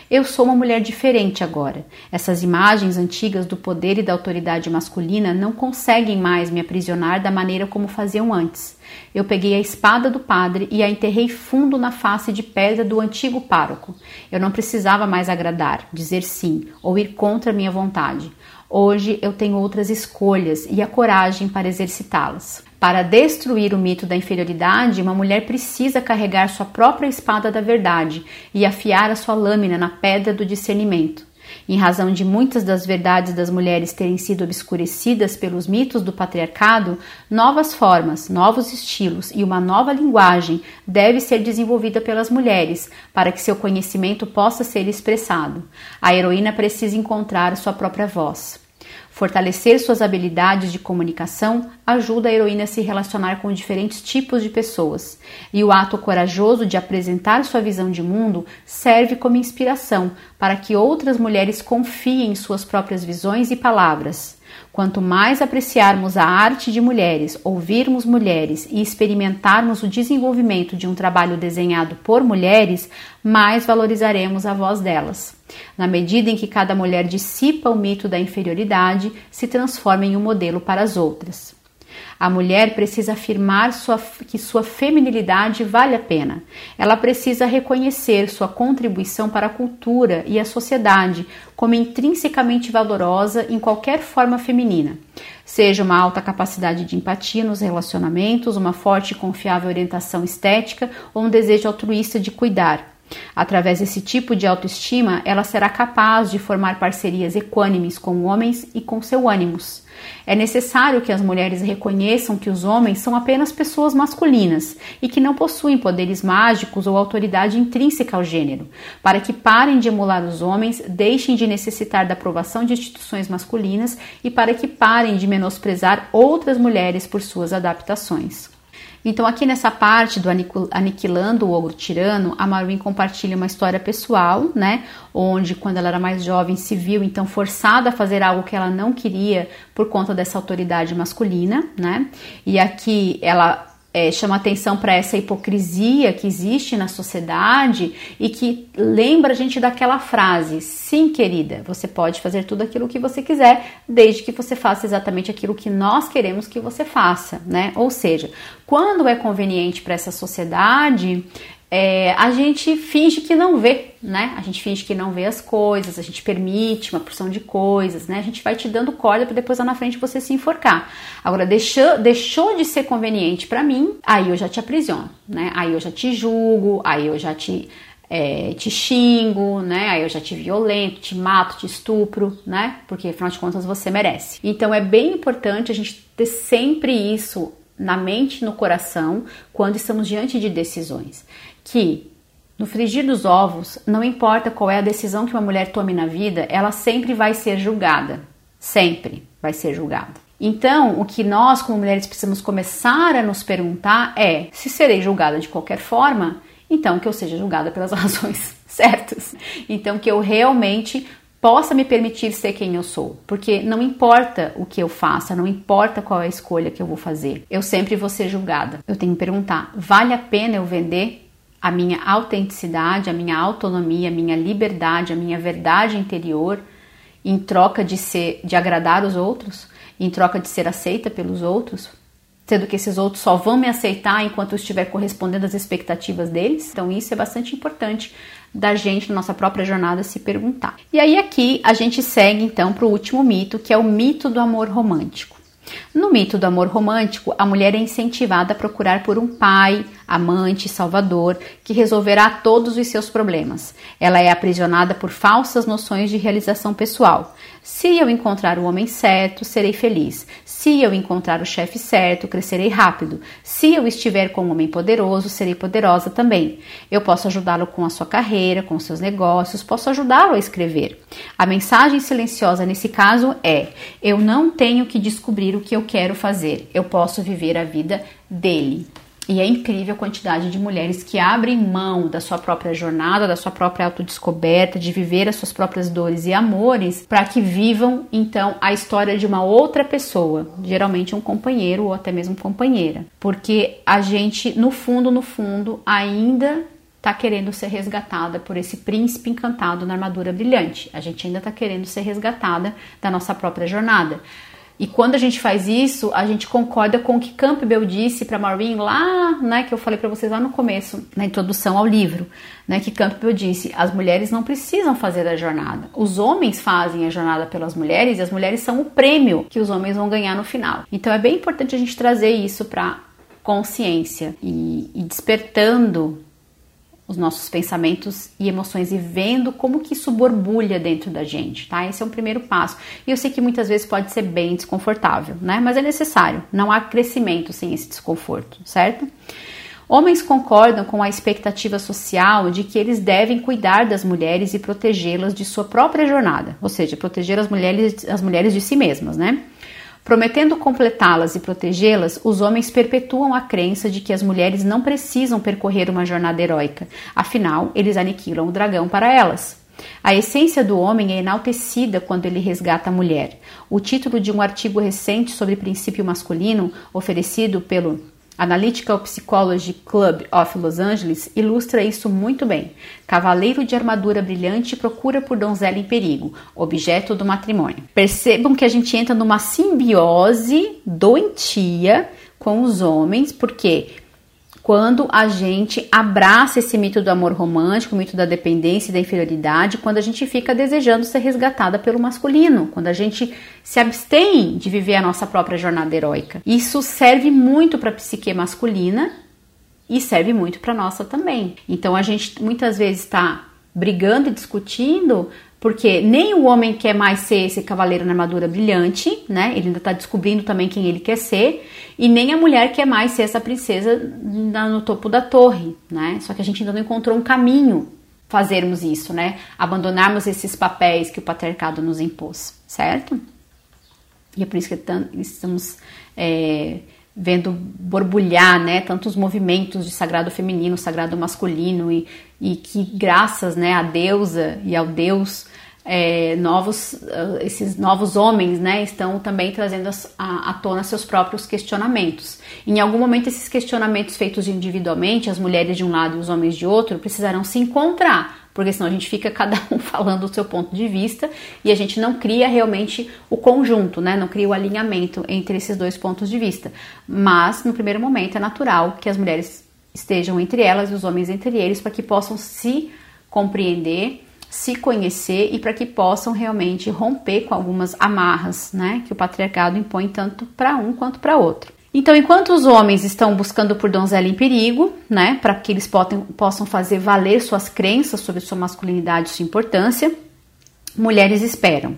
Speaker 1: Eu sou uma mulher diferente agora. Essas imagens antigas do poder e da autoridade masculina não conseguem mais me aprisionar da maneira como faziam antes. Eu peguei a espada do padre e a enterrei fundo na face de pedra do antigo pároco. Eu não precisava mais agradar, dizer sim ou ir contra minha vontade. Hoje eu tenho outras escolhas e a coragem para exercitá-las. Para destruir o mito da inferioridade, uma mulher precisa carregar sua própria espada da verdade e afiar a sua lâmina na pedra do discernimento. Em razão de muitas das verdades das mulheres terem sido obscurecidas pelos mitos do patriarcado, novas formas, novos estilos e uma nova linguagem deve ser desenvolvida pelas mulheres para que seu conhecimento possa ser expressado. A heroína precisa encontrar sua própria voz. Fortalecer suas habilidades de comunicação ajuda a heroína a se relacionar com diferentes tipos de pessoas, e o ato corajoso de apresentar sua visão de mundo serve como inspiração para que outras mulheres confiem em suas próprias visões e palavras. Quanto mais apreciarmos a arte de mulheres, ouvirmos mulheres e experimentarmos o desenvolvimento de um trabalho desenhado por mulheres, mais valorizaremos a voz delas. Na medida em que cada mulher dissipa o mito da inferioridade, se transforma em um modelo para as outras. A mulher precisa afirmar sua, que sua feminilidade vale a pena. Ela precisa reconhecer sua contribuição para a cultura e a sociedade como intrinsecamente valorosa em qualquer forma feminina. Seja uma alta capacidade de empatia nos relacionamentos, uma forte e confiável orientação estética ou um desejo altruísta de cuidar. Através desse tipo de autoestima, ela será capaz de formar parcerias equânimes com homens e com seu ânimos. É necessário que as mulheres reconheçam que os homens são apenas pessoas masculinas e que não possuem poderes mágicos ou autoridade intrínseca ao gênero, para que parem de emular os homens, deixem de necessitar da aprovação de instituições masculinas e para que parem de menosprezar outras mulheres por suas adaptações. Então, aqui nessa parte do Aniquilando o Ogro Tirano, a Marwin compartilha uma história pessoal, né? Onde, quando ela era mais jovem, se viu então forçada a fazer algo que ela não queria por conta dessa autoridade masculina, né? E aqui ela é, chama atenção para essa hipocrisia que existe na sociedade e que lembra a gente daquela frase: sim, querida, você pode fazer tudo aquilo que você quiser, desde que você faça exatamente aquilo que nós queremos que você faça, né? Ou seja, quando é conveniente para essa sociedade, é, a gente finge que não vê, né? A gente finge que não vê as coisas, a gente permite uma porção de coisas, né? A gente vai te dando corda para depois lá na frente você se enforcar. Agora, deixou, deixou de ser conveniente para mim, aí eu já te aprisiono, né? Aí eu já te julgo, aí eu já te, é, te xingo, né? Aí eu já te violento, te mato, te estupro, né? Porque afinal de contas você merece. Então é bem importante a gente ter sempre isso na mente no coração quando estamos diante de decisões que no frigir dos ovos, não importa qual é a decisão que uma mulher tome na vida, ela sempre vai ser julgada. Sempre vai ser julgada. Então, o que nós, como mulheres, precisamos começar a nos perguntar é: se serei julgada de qualquer forma, então que eu seja julgada pelas [LAUGHS] razões certas. Então, que eu realmente possa me permitir ser quem eu sou, porque não importa o que eu faça, não importa qual é a escolha que eu vou fazer, eu sempre vou ser julgada. Eu tenho que perguntar: vale a pena eu vender a minha autenticidade, a minha autonomia, a minha liberdade, a minha verdade interior em troca de ser de agradar os outros, em troca de ser aceita pelos outros, sendo que esses outros só vão me aceitar enquanto eu estiver correspondendo às expectativas deles. Então isso é bastante importante da gente na nossa própria jornada se perguntar. E aí aqui a gente segue então para o último mito, que é o mito do amor romântico. No mito do amor romântico, a mulher é incentivada a procurar por um pai, amante, salvador, que resolverá todos os seus problemas. Ela é aprisionada por falsas noções de realização pessoal. Se eu encontrar o homem certo, serei feliz. Se eu encontrar o chefe certo, crescerei rápido. Se eu estiver com um homem poderoso, serei poderosa também. Eu posso ajudá-lo com a sua carreira, com seus negócios, posso ajudá-lo a escrever. A mensagem silenciosa nesse caso é: eu não tenho que descobrir o que eu quero fazer. Eu posso viver a vida dele. E é incrível a quantidade de mulheres que abrem mão da sua própria jornada, da sua própria autodescoberta, de viver as suas próprias dores e amores, para que vivam então a história de uma outra pessoa, geralmente um companheiro ou até mesmo companheira. Porque a gente, no fundo, no fundo, ainda está querendo ser resgatada por esse príncipe encantado na armadura brilhante. A gente ainda está querendo ser resgatada da nossa própria jornada. E quando a gente faz isso, a gente concorda com o que Campbell disse para Maureen lá, né, que eu falei para vocês lá no começo, na introdução ao livro, né, que Campbell disse: as mulheres não precisam fazer a jornada. Os homens fazem a jornada pelas mulheres e as mulheres são o prêmio que os homens vão ganhar no final. Então é bem importante a gente trazer isso para consciência e, e despertando os nossos pensamentos e emoções e vendo como que isso borbulha dentro da gente, tá? Esse é um primeiro passo. E eu sei que muitas vezes pode ser bem desconfortável, né? Mas é necessário. Não há crescimento sem esse desconforto, certo? Homens concordam com a expectativa social de que eles devem cuidar das mulheres e protegê-las de sua própria jornada, ou seja, proteger as mulheres, as mulheres de si mesmas, né? Prometendo completá-las e protegê-las, os homens perpetuam a crença de que as mulheres não precisam percorrer uma jornada heróica, afinal, eles aniquilam o dragão para elas. A essência do homem é enaltecida quando ele resgata a mulher. O título de um artigo recente sobre princípio masculino, oferecido pelo Analytical Psychology Club of Los Angeles ilustra isso muito bem. Cavaleiro de armadura brilhante procura por donzela em perigo, objeto do matrimônio. Percebam que a gente entra numa simbiose doentia com os homens, porque quando a gente abraça esse mito do amor romântico, o mito da dependência e da inferioridade, quando a gente fica desejando ser resgatada pelo masculino, quando a gente se abstém de viver a nossa própria jornada heróica. Isso serve muito para a psique masculina e serve muito para nossa também. Então a gente muitas vezes está brigando e discutindo porque nem o homem quer mais ser esse cavaleiro na armadura brilhante, né? Ele ainda tá descobrindo também quem ele quer ser, e nem a mulher quer mais ser essa princesa no topo da torre, né? Só que a gente ainda não encontrou um caminho fazermos isso, né? Abandonarmos esses papéis que o patriarcado nos impôs, certo? E é por isso que estamos é, vendo borbulhar, né, tantos movimentos de sagrado feminino, sagrado masculino e, e que graças, né, à deusa e ao Deus é, novos, ah, esses novos homens, né, estão também trazendo à tona seus próprios questionamentos. Em algum momento, esses questionamentos feitos individualmente, as mulheres de um lado e os homens de outro, precisarão se encontrar, porque senão a gente fica [LAUGHS] cada um falando o seu ponto de vista e a gente não cria realmente o conjunto, né, não cria o alinhamento entre esses dois pontos de vista. Mas, no primeiro momento, é natural que as mulheres estejam entre elas e os homens entre eles para que possam se compreender se conhecer e para que possam realmente romper com algumas amarras, né, que o patriarcado impõe tanto para um quanto para outro. Então, enquanto os homens estão buscando por donzela em perigo, né, para que eles potem, possam fazer valer suas crenças sobre sua masculinidade e sua importância, mulheres esperam.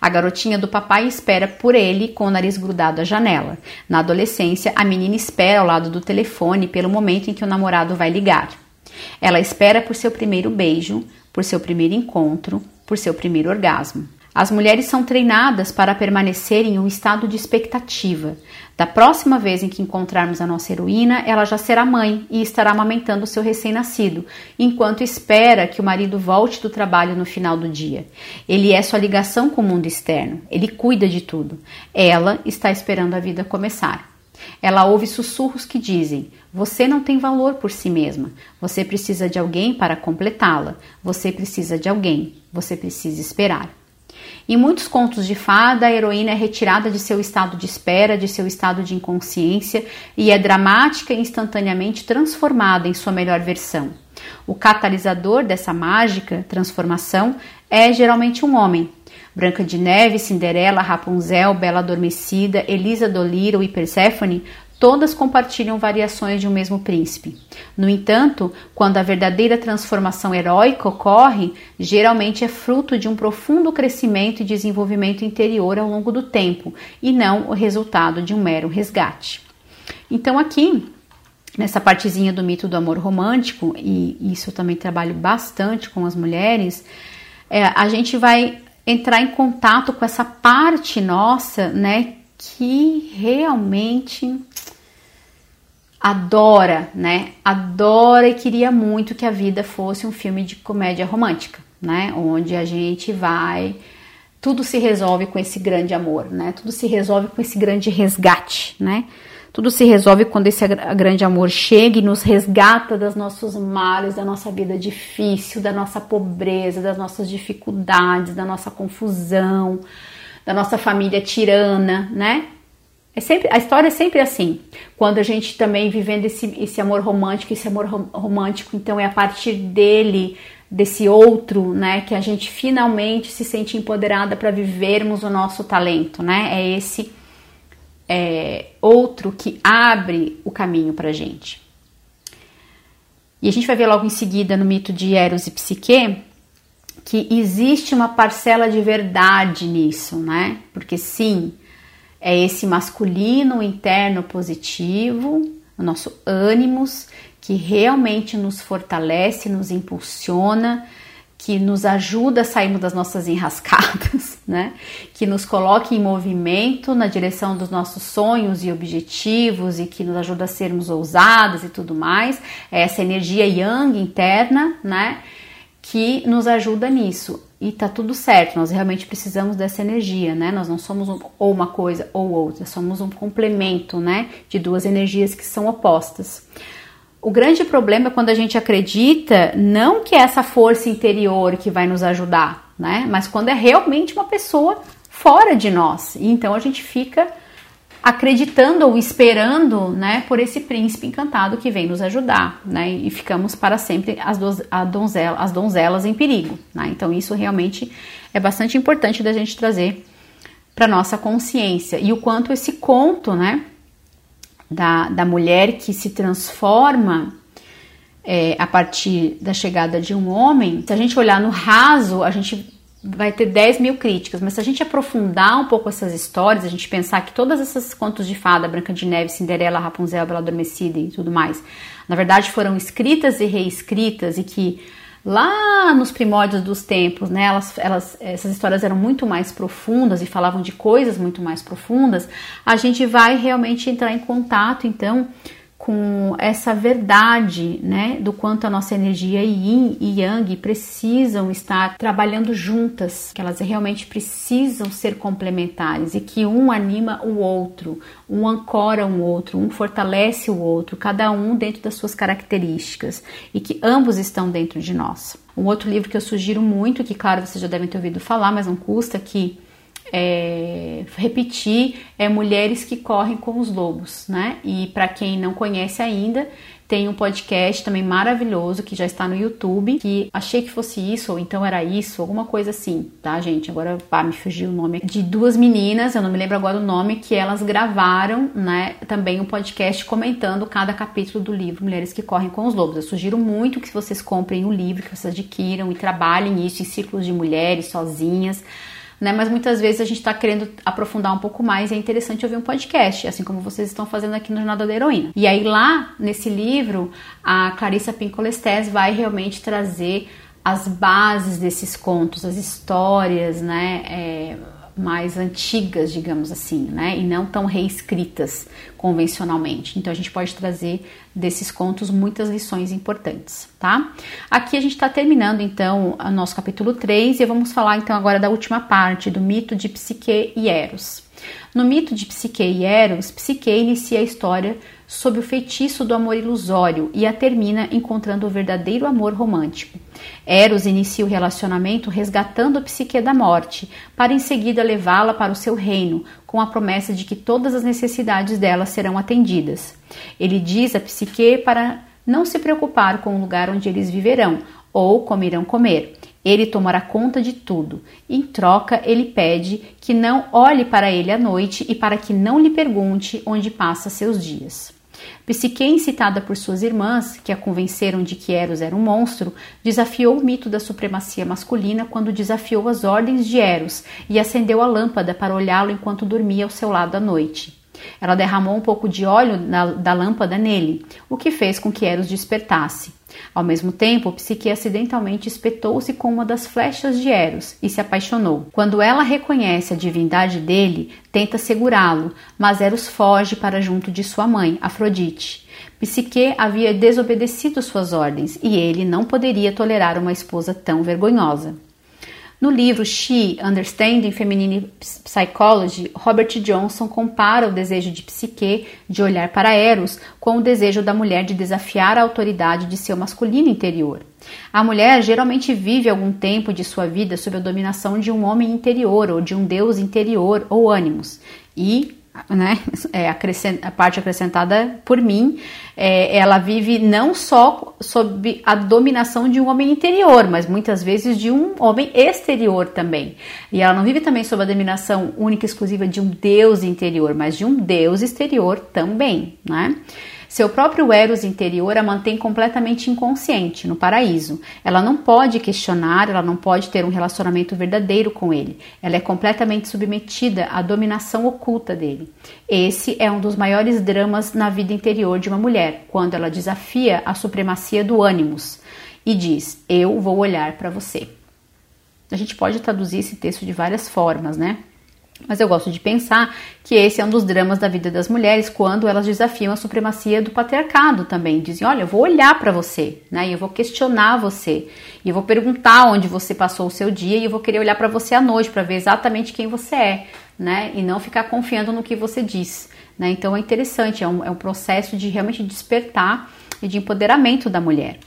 Speaker 1: A garotinha do papai espera por ele com o nariz grudado à janela. Na adolescência, a menina espera ao lado do telefone pelo momento em que o namorado vai ligar. Ela espera por seu primeiro beijo, por seu primeiro encontro, por seu primeiro orgasmo. As mulheres são treinadas para permanecer em um estado de expectativa. Da próxima vez em que encontrarmos a nossa heroína, ela já será mãe e estará amamentando seu recém-nascido, enquanto espera que o marido volte do trabalho no final do dia. Ele é sua ligação com o mundo externo, ele cuida de tudo. Ela está esperando a vida começar. Ela ouve sussurros que dizem: Você não tem valor por si mesma. Você precisa de alguém para completá-la. Você precisa de alguém. Você precisa esperar. Em muitos contos de fada, a heroína é retirada de seu estado de espera, de seu estado de inconsciência e é dramática e instantaneamente transformada em sua melhor versão. O catalisador dessa mágica transformação é geralmente um homem, Branca de Neve, Cinderela, Rapunzel, Bela Adormecida, Elisa Dolittle e Perséfone todas compartilham variações de um mesmo príncipe. No entanto, quando a verdadeira transformação heróica ocorre, geralmente é fruto de um profundo crescimento e desenvolvimento interior ao longo do tempo, e não o resultado de um mero resgate. Então, aqui, nessa partezinha do mito do amor romântico, e isso eu também trabalho bastante com as mulheres, é, a gente vai entrar em contato com essa parte nossa, né, que realmente adora, né? Adora e queria muito que a vida fosse um filme de comédia romântica, né? Onde a gente vai tudo se resolve com esse grande amor, né? Tudo se resolve com esse grande resgate, né? Tudo se resolve quando esse grande amor chega e nos resgata dos nossos males, da nossa vida difícil, da nossa pobreza, das nossas dificuldades, da nossa confusão, da nossa família tirana, né? É sempre, a história é sempre assim. Quando a gente também vivendo esse, esse amor romântico, esse amor romântico, então é a partir dele, desse outro, né, que a gente finalmente se sente empoderada para vivermos o nosso talento, né? É esse é, outro que abre o caminho para a gente. E a gente vai ver logo em seguida no mito de Eros e Psique que existe uma parcela de verdade nisso, né? Porque sim, é esse masculino interno positivo, o nosso ânimos, que realmente nos fortalece, nos impulsiona, que nos ajuda a sairmos das nossas enrascadas, [LAUGHS] né? Que nos coloca em movimento na direção dos nossos sonhos e objetivos e que nos ajuda a sermos ousadas e tudo mais. É essa energia yang interna, né? Que nos ajuda nisso. E tá tudo certo, nós realmente precisamos dessa energia, né? Nós não somos um, ou uma coisa ou outra, somos um complemento, né? De duas energias que são opostas. O grande problema é quando a gente acredita não que é essa força interior que vai nos ajudar, né? Mas quando é realmente uma pessoa fora de nós. E então a gente fica acreditando ou esperando, né, por esse príncipe encantado que vem nos ajudar, né? E ficamos para sempre as, do, donzela, as donzelas em perigo, né? Então isso realmente é bastante importante da gente trazer para nossa consciência e o quanto esse conto, né? Da, da mulher que se transforma é, a partir da chegada de um homem, se a gente olhar no raso, a gente vai ter 10 mil críticas, mas se a gente aprofundar um pouco essas histórias, a gente pensar que todas essas contos de fada, Branca de Neve, Cinderela, Rapunzel, Bela Adormecida e tudo mais, na verdade foram escritas e reescritas e que lá nos primórdios dos tempos, né, elas, elas, essas histórias eram muito mais profundas e falavam de coisas muito mais profundas, a gente vai realmente entrar em contato, então, com essa verdade, né, do quanto a nossa energia yin e yang precisam estar trabalhando juntas, que elas realmente precisam ser complementares e que um anima o outro, um ancora um outro, um fortalece o outro, cada um dentro das suas características e que ambos estão dentro de nós. Um outro livro que eu sugiro muito, que claro vocês já devem ter ouvido falar, mas não custa que é, repetir é Mulheres que Correm com os Lobos, né? E para quem não conhece ainda, tem um podcast também maravilhoso que já está no YouTube, que achei que fosse isso, ou então era isso, alguma coisa assim, tá, gente? Agora pá, me fugiu o nome. De duas meninas, eu não me lembro agora o nome, que elas gravaram, né, também um podcast comentando cada capítulo do livro Mulheres que Correm com os Lobos. Eu sugiro muito que vocês comprem o livro, que vocês adquiram e trabalhem isso em círculos de mulheres, sozinhas né? Mas muitas vezes a gente está querendo aprofundar um pouco mais e é interessante ouvir um podcast, assim como vocês estão fazendo aqui no Jornada da Heroína. E aí lá, nesse livro, a Clarissa Pincolestes vai realmente trazer as bases desses contos, as histórias, né? É, mais antigas, digamos assim, né? E não tão reescritas convencionalmente. Então a gente pode trazer desses contos muitas lições importantes, tá? Aqui a gente está terminando então o nosso capítulo 3 e vamos falar então agora da última parte do mito de Psique e Eros. No mito de Psique e Eros, Psique inicia a história sob o feitiço do amor ilusório e a termina encontrando o verdadeiro amor romântico. Eros inicia o relacionamento resgatando a psique da morte, para em seguida levá-la para o seu reino, com a promessa de que todas as necessidades dela serão atendidas. Ele diz a psique para não se preocupar com o lugar onde eles viverão ou como irão comer. Ele tomará conta de tudo. Em troca, ele pede que não olhe para ele à noite e para que não lhe pergunte onde passa seus dias. Psique, incitada por suas irmãs, que a convenceram de que Eros era um monstro, desafiou o mito da supremacia masculina quando desafiou as ordens de Eros e acendeu a lâmpada para olhá-lo enquanto dormia ao seu lado à noite. Ela derramou um pouco de óleo na, da lâmpada nele, o que fez com que Eros despertasse. Ao mesmo tempo, Psique acidentalmente espetou-se com uma das flechas de Eros e se apaixonou. Quando ela reconhece a divindade dele, tenta segurá-lo, mas Eros foge para junto de sua mãe, Afrodite. Psique havia desobedecido suas ordens e ele não poderia tolerar uma esposa tão vergonhosa. No livro She, Understanding Feminine Psychology, Robert Johnson compara o desejo de Psique de olhar para Eros com o desejo da mulher de desafiar a autoridade de seu masculino interior. A mulher geralmente vive algum tempo de sua vida sob a dominação de um homem interior ou de um deus interior ou ânimos, e né, é, a parte acrescentada por mim, é, ela vive não só sob a dominação de um homem interior, mas muitas vezes de um homem exterior também. E ela não vive também sob a dominação única e exclusiva de um Deus interior, mas de um Deus exterior também, né? Seu próprio Eros interior a mantém completamente inconsciente, no paraíso. Ela não pode questionar, ela não pode ter um relacionamento verdadeiro com ele. Ela é completamente submetida à dominação oculta dele. Esse é um dos maiores dramas na vida interior de uma mulher, quando ela desafia a supremacia do ânimos e diz: Eu vou olhar para você. A gente pode traduzir esse texto de várias formas, né? Mas eu gosto de pensar que esse é um dos dramas da vida das mulheres quando elas desafiam a supremacia do patriarcado também. Dizem: Olha, eu vou olhar para você, né? E eu vou questionar você. E eu vou perguntar onde você passou o seu dia e eu vou querer olhar para você à noite para ver exatamente quem você é, né? E não ficar confiando no que você diz, né? Então é interessante, é um, é um processo de realmente despertar e de empoderamento da mulher.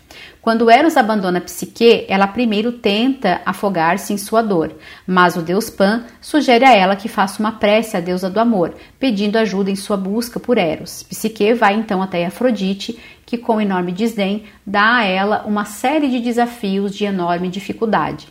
Speaker 1: Quando Eros abandona Psique, ela primeiro tenta afogar-se em sua dor, mas o deus Pan sugere a ela que faça uma prece à deusa do amor, pedindo ajuda em sua busca por Eros. Psique vai então até Afrodite, que com enorme desdém dá a ela uma série de desafios de enorme dificuldade.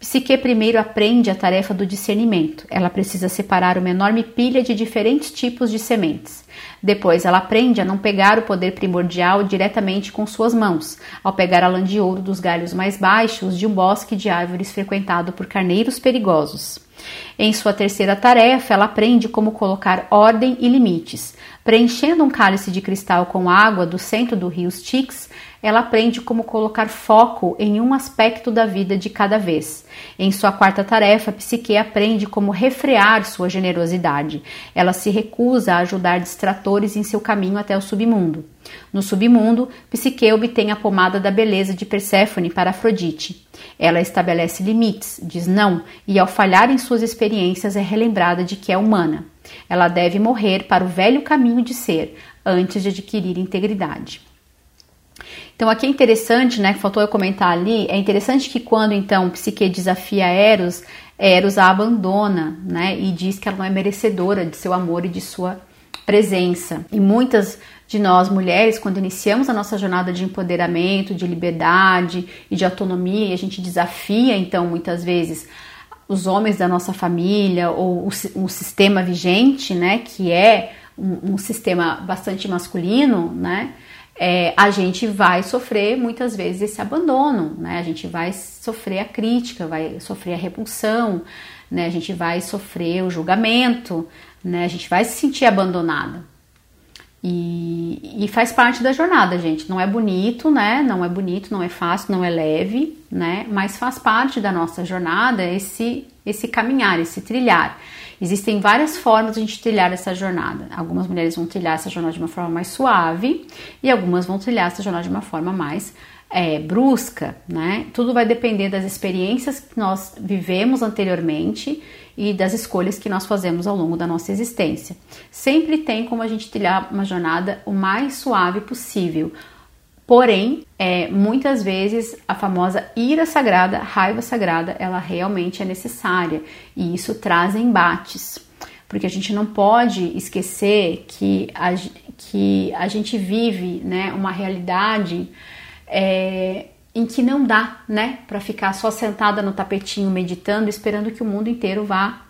Speaker 1: Psique primeiro aprende a tarefa do discernimento. Ela precisa separar uma enorme pilha de diferentes tipos de sementes. Depois, ela aprende a não pegar o poder primordial diretamente com suas mãos, ao pegar a lã de ouro dos galhos mais baixos de um bosque de árvores frequentado por carneiros perigosos. Em sua terceira tarefa, ela aprende como colocar ordem e limites. Preenchendo um cálice de cristal com água do centro do rio Styx, ela aprende como colocar foco em um aspecto da vida de cada vez. Em sua quarta tarefa, Psique aprende como refrear sua generosidade. Ela se recusa a ajudar distratores em seu caminho até o submundo. No submundo, Psique obtém a pomada da beleza de Perséfone para Afrodite. Ela estabelece limites, diz não, e ao falhar em suas experiências é relembrada de que é humana. Ela deve morrer para o velho caminho de ser, antes de adquirir integridade. Então aqui é interessante, né, que faltou eu comentar ali, é interessante que quando então Psique desafia Eros, Eros a abandona, né, e diz que ela não é merecedora de seu amor e de sua presença. E muitas de nós mulheres, quando iniciamos a nossa jornada de empoderamento, de liberdade e de autonomia, e a gente desafia então muitas vezes os homens da nossa família ou o, o sistema vigente, né, que é um, um sistema bastante masculino, né, é, a gente vai sofrer muitas vezes esse abandono, né? A gente vai sofrer a crítica, vai sofrer a repulsão, né? A gente vai sofrer o julgamento, né? A gente vai se sentir abandonada. E, e, faz parte da jornada, gente. Não é bonito, né? Não é bonito, não é fácil, não é leve, né? Mas faz parte da nossa jornada esse esse caminhar, esse trilhar. Existem várias formas de a gente trilhar essa jornada. Algumas mulheres vão trilhar essa jornada de uma forma mais suave e algumas vão trilhar essa jornada de uma forma mais é, brusca, né? Tudo vai depender das experiências que nós vivemos anteriormente e das escolhas que nós fazemos ao longo da nossa existência. Sempre tem como a gente trilhar uma jornada o mais suave possível, Porém, é, muitas vezes a famosa ira sagrada, raiva sagrada, ela realmente é necessária e isso traz embates, porque a gente não pode esquecer que a, que a gente vive né, uma realidade é, em que não dá né, para ficar só sentada no tapetinho meditando, esperando que o mundo inteiro vá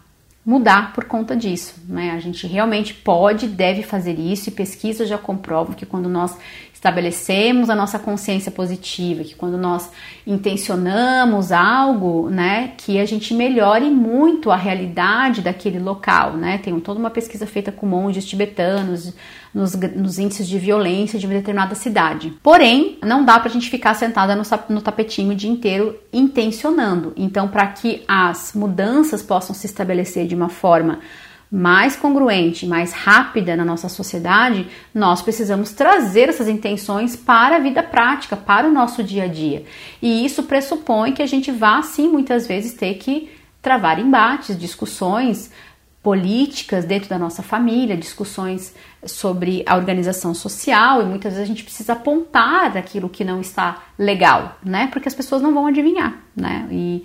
Speaker 1: mudar por conta disso. Né? A gente realmente pode, deve fazer isso, e pesquisas já comprovam que quando nós estabelecemos a nossa consciência positiva, que quando nós intencionamos algo, né, que a gente melhore muito a realidade daquele local, né? Tem toda uma pesquisa feita com monges tibetanos nos, nos índices de violência de uma determinada cidade. Porém, não dá para a gente ficar sentada no, no tapetinho o dia inteiro intencionando. Então, para que as mudanças possam se estabelecer de uma forma mais congruente, mais rápida na nossa sociedade, nós precisamos trazer essas intenções para a vida prática, para o nosso dia a dia. E isso pressupõe que a gente vá, sim, muitas vezes ter que travar embates, discussões políticas dentro da nossa família, discussões sobre a organização social e muitas vezes a gente precisa apontar aquilo que não está legal, né? Porque as pessoas não vão adivinhar, né? E,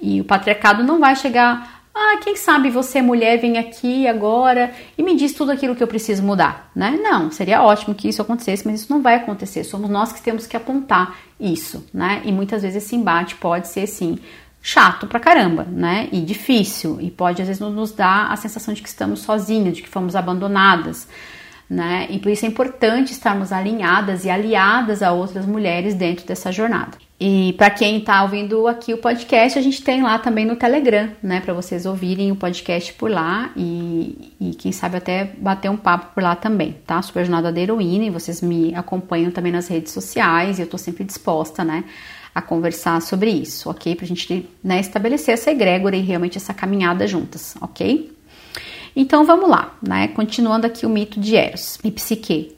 Speaker 1: e o patriarcado não vai chegar ah, quem sabe você, mulher, vem aqui agora e me diz tudo aquilo que eu preciso mudar, né? Não, seria ótimo que isso acontecesse, mas isso não vai acontecer. Somos nós que temos que apontar isso, né? E muitas vezes esse embate pode ser, sim, chato pra caramba, né? E difícil. E pode, às vezes, nos dar a sensação de que estamos sozinhas, de que fomos abandonadas, né? E por isso é importante estarmos alinhadas e aliadas a outras mulheres dentro dessa jornada. E para quem está ouvindo aqui o podcast, a gente tem lá também no Telegram, né, para vocês ouvirem o podcast por lá e, e, quem sabe até bater um papo por lá também, tá? Super Jornada da Heroína e vocês me acompanham também nas redes sociais e eu estou sempre disposta, né, a conversar sobre isso, ok? Para a gente né, estabelecer essa egrégora e realmente essa caminhada juntas, ok? Então vamos lá, né? Continuando aqui o mito de Eros e Psique.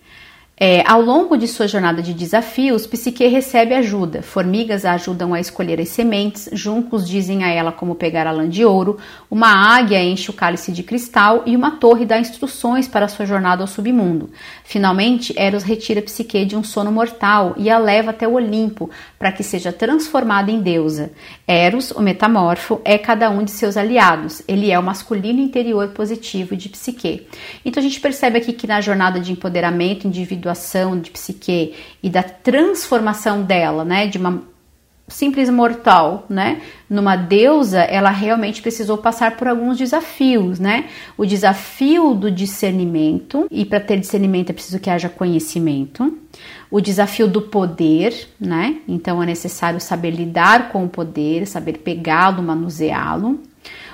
Speaker 1: É, ao longo de sua jornada de desafios, Psique recebe ajuda. Formigas a ajudam a escolher as sementes, juncos dizem a ela como pegar a lã de ouro, uma águia enche o cálice de cristal e uma torre dá instruções para sua jornada ao submundo. Finalmente, Eros retira Psique de um sono mortal e a leva até o Olimpo para que seja transformada em deusa. Eros, o metamorfo, é cada um de seus aliados. Ele é o masculino interior positivo de Psique. Então a gente percebe aqui que na jornada de empoderamento individual individuação de psique e da transformação dela, né, de uma simples mortal, né, numa deusa, ela realmente precisou passar por alguns desafios, né? O desafio do discernimento, e para ter discernimento é preciso que haja conhecimento. O desafio do poder, né? Então é necessário saber lidar com o poder, saber pegá-lo, manuseá-lo.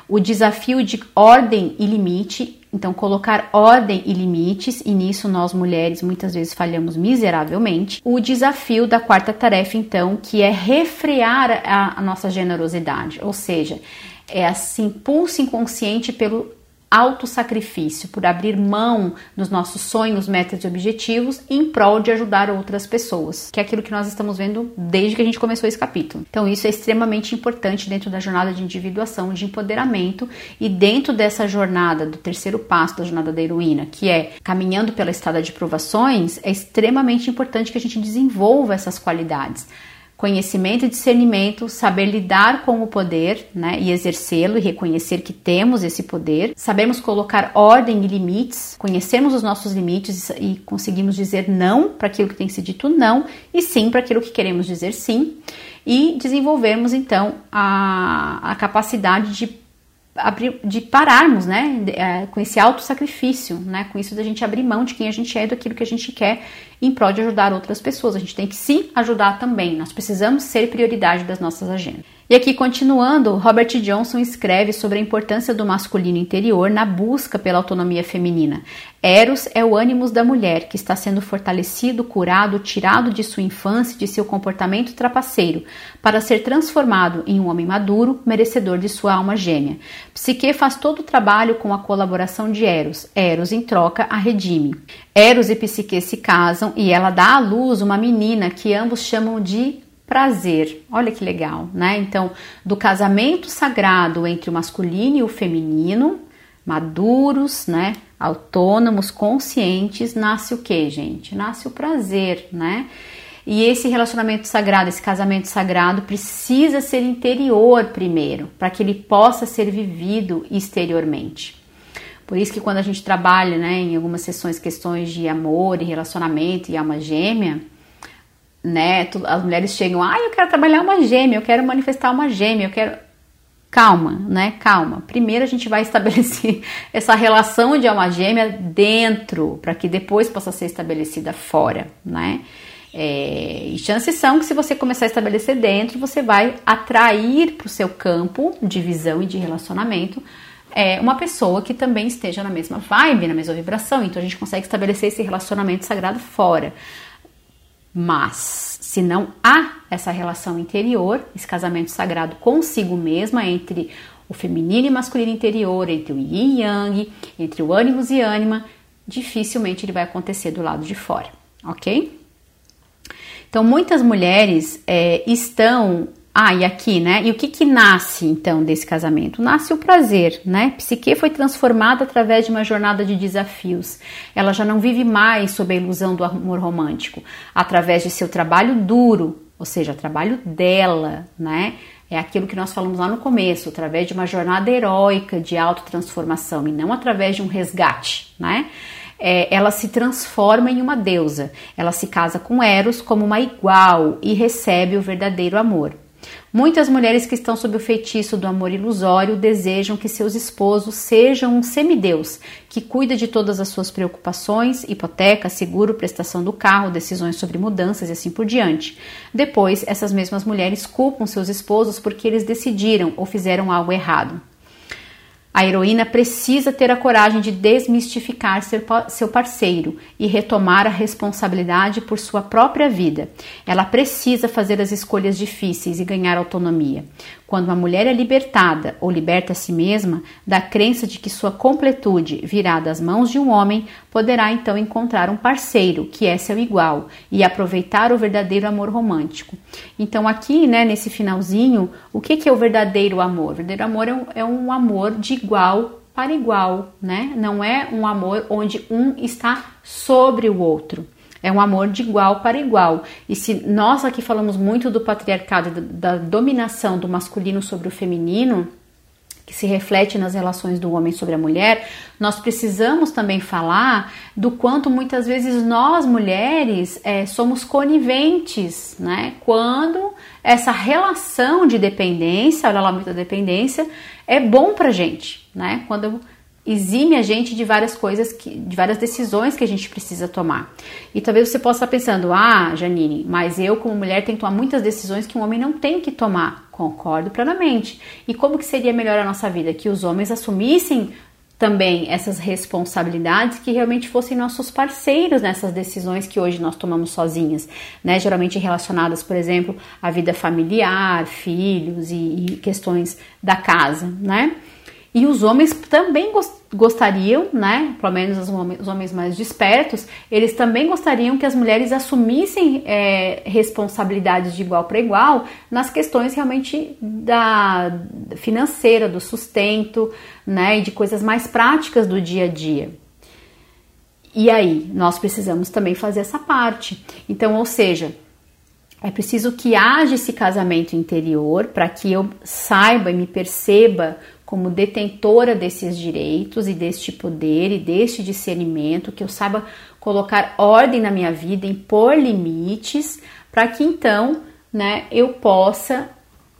Speaker 1: O desafio de ordem e limite, então, colocar ordem e limites, e nisso nós mulheres muitas vezes falhamos miseravelmente. O desafio da quarta tarefa, então, que é refrear a, a nossa generosidade, ou seja, é esse impulso inconsciente pelo autossacrifício, por abrir mão dos nossos sonhos, metas e objetivos em prol de ajudar outras pessoas, que é aquilo que nós estamos vendo desde que a gente começou esse capítulo. Então, isso é extremamente importante dentro da jornada de individuação, de empoderamento e dentro dessa jornada do terceiro passo da jornada da heroína, que é caminhando pela estrada de provações, é extremamente importante que a gente desenvolva essas qualidades conhecimento e discernimento, saber lidar com o poder, né, e exercê-lo e reconhecer que temos esse poder, sabemos colocar ordem e limites, conhecemos os nossos limites e conseguimos dizer não para aquilo que tem que ser dito não e sim para aquilo que queremos dizer sim, e desenvolvermos então a, a capacidade de abrir, de pararmos, né, é, com esse auto sacrifício, né, com isso da gente abrir mão de quem a gente é, daquilo que a gente quer, em prol de ajudar outras pessoas. A gente tem que se ajudar também. Nós precisamos ser prioridade das nossas agendas. E aqui, continuando, Robert Johnson escreve sobre a importância do masculino interior na busca pela autonomia feminina. Eros é o ânimos da mulher que está sendo fortalecido, curado, tirado de sua infância e de seu comportamento trapaceiro, para ser transformado em um homem maduro, merecedor de sua alma gêmea. Psique faz todo o trabalho com a colaboração de Eros. Eros, em troca, a redime. Eros e Psique se casam e ela dá à luz uma menina que ambos chamam de prazer. Olha que legal, né? Então, do casamento sagrado entre o masculino e o feminino, maduros, né? Autônomos, conscientes, nasce o que, gente? Nasce o prazer, né? E esse relacionamento sagrado, esse casamento sagrado precisa ser interior primeiro, para que ele possa ser vivido exteriormente. Por isso que quando a gente trabalha, né, em algumas sessões questões de amor e relacionamento e alma gêmea, né? As mulheres chegam, ah, eu quero trabalhar uma gêmea, eu quero manifestar uma gêmea, eu quero. Calma, né? Calma. Primeiro a gente vai [LAUGHS] estabelecer essa relação de alma gêmea dentro, para que depois possa ser estabelecida fora, né? É, e chances são que se você começar a estabelecer dentro, você vai atrair para o seu campo de visão e de relacionamento é, uma pessoa que também esteja na mesma vibe, na mesma vibração. Então a gente consegue estabelecer esse relacionamento sagrado fora. Mas se não há essa relação interior, esse casamento sagrado consigo mesma entre o feminino e masculino interior, entre o yin e yang, entre o ânimos e ânima, dificilmente ele vai acontecer do lado de fora, ok? Então, muitas mulheres é, estão ah, e aqui, né? E o que que nasce então desse casamento? Nasce o prazer, né? Psique foi transformada através de uma jornada de desafios. Ela já não vive mais sob a ilusão do amor romântico, através de seu trabalho duro, ou seja, trabalho dela, né? É aquilo que nós falamos lá no começo, através de uma jornada heróica de autotransformação e não através de um resgate, né? É, ela se transforma em uma deusa. Ela se casa com Eros como uma igual e recebe o verdadeiro amor. Muitas mulheres que estão sob o feitiço do amor ilusório desejam que seus esposos sejam um semideus que cuida de todas as suas preocupações, hipoteca, seguro, prestação do carro, decisões sobre mudanças e assim por diante. Depois, essas mesmas mulheres culpam seus esposos porque eles decidiram ou fizeram algo errado. A heroína precisa ter a coragem de desmistificar seu parceiro e retomar a responsabilidade por sua própria vida. Ela precisa fazer as escolhas difíceis e ganhar autonomia. Quando uma mulher é libertada ou liberta a si mesma da crença de que sua completude virá das mãos de um homem, poderá então encontrar um parceiro que é seu igual e aproveitar o verdadeiro amor romântico. Então, aqui, né, nesse finalzinho, o que, que é o verdadeiro amor? O verdadeiro amor é um, é um amor de igual para igual, né? Não é um amor onde um está sobre o outro. É um amor de igual para igual. E se nós aqui falamos muito do patriarcado, da dominação do masculino sobre o feminino, que se reflete nas relações do homem sobre a mulher, nós precisamos também falar do quanto muitas vezes nós mulheres é, somos coniventes, né? Quando essa relação de dependência, olha lá muita dependência, é bom pra gente, né? Quando exime a gente de várias coisas, que, de várias decisões que a gente precisa tomar. E talvez você possa estar pensando, ah, Janine, mas eu como mulher tenho que tomar muitas decisões que um homem não tem que tomar. Concordo plenamente. E como que seria melhor a nossa vida? Que os homens assumissem também essas responsabilidades que realmente fossem nossos parceiros nessas decisões que hoje nós tomamos sozinhas, né? Geralmente relacionadas, por exemplo, à vida familiar, filhos e, e questões da casa, né? E os homens também gostariam, né? Pelo menos os homens, mais despertos, eles também gostariam que as mulheres assumissem é, responsabilidades de igual para igual nas questões realmente da financeira, do sustento, né? E de coisas mais práticas do dia a dia. E aí, nós precisamos também fazer essa parte. Então, ou seja, é preciso que haja esse casamento interior para que eu saiba e me perceba como detentora desses direitos e deste poder e deste discernimento, que eu saiba colocar ordem na minha vida, impor limites, para que então, né, eu possa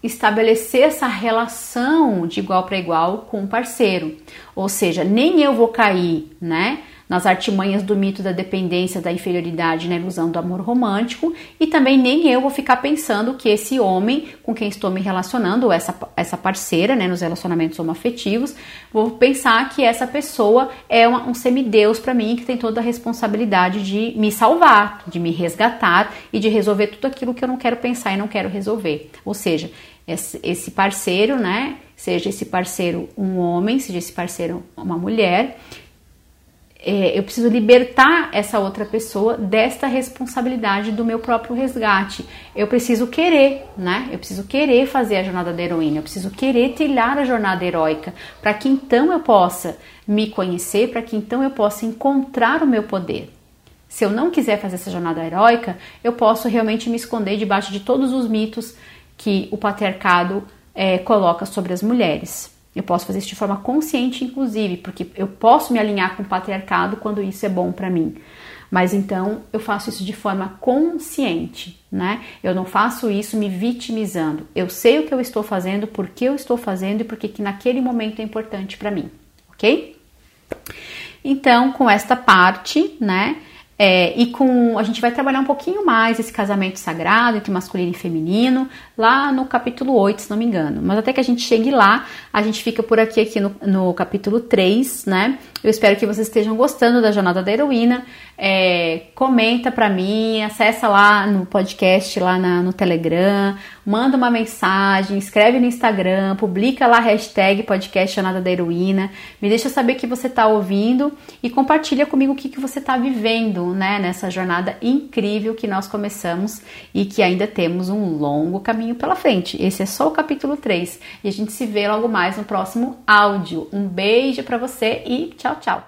Speaker 1: estabelecer essa relação de igual para igual com o parceiro. Ou seja, nem eu vou cair, né, nas artimanhas do mito da dependência, da inferioridade, na ilusão do amor romântico, e também nem eu vou ficar pensando que esse homem com quem estou me relacionando, ou essa, essa parceira, né, nos relacionamentos homoafetivos, vou pensar que essa pessoa é uma, um semideus para mim, que tem toda a responsabilidade de me salvar, de me resgatar e de resolver tudo aquilo que eu não quero pensar e não quero resolver. Ou seja, esse parceiro, né, seja esse parceiro um homem, seja esse parceiro uma mulher, é, eu preciso libertar essa outra pessoa desta responsabilidade do meu próprio resgate. Eu preciso querer, né? Eu preciso querer fazer a jornada da heroína, eu preciso querer trilhar a jornada heróica, para que então eu possa me conhecer, para que então eu possa encontrar o meu poder. Se eu não quiser fazer essa jornada heróica, eu posso realmente me esconder debaixo de todos os mitos que o patriarcado é, coloca sobre as mulheres. Eu posso fazer isso de forma consciente, inclusive, porque eu posso me alinhar com o patriarcado quando isso é bom para mim. Mas então eu faço isso de forma consciente, né? Eu não faço isso me vitimizando. Eu sei o que eu estou fazendo, por que eu estou fazendo e porque que naquele momento é importante para mim, ok? Então, com esta parte, né? É, e com a gente vai trabalhar um pouquinho mais esse casamento sagrado entre masculino e feminino lá no capítulo 8, se não me engano. Mas até que a gente chegue lá, a gente fica por aqui aqui no, no capítulo 3, né? Eu espero que vocês estejam gostando da jornada da heroína. É, comenta para mim, acessa lá no podcast, lá na, no Telegram, manda uma mensagem, escreve no Instagram, publica lá a hashtag podcast Jornada da Heroína, me deixa saber que você está ouvindo e compartilha comigo o que, que você está vivendo né, nessa jornada incrível que nós começamos e que ainda temos um longo caminho pela frente. Esse é só o capítulo 3 e a gente se vê logo mais no próximo áudio. Um beijo para você e tchau, tchau!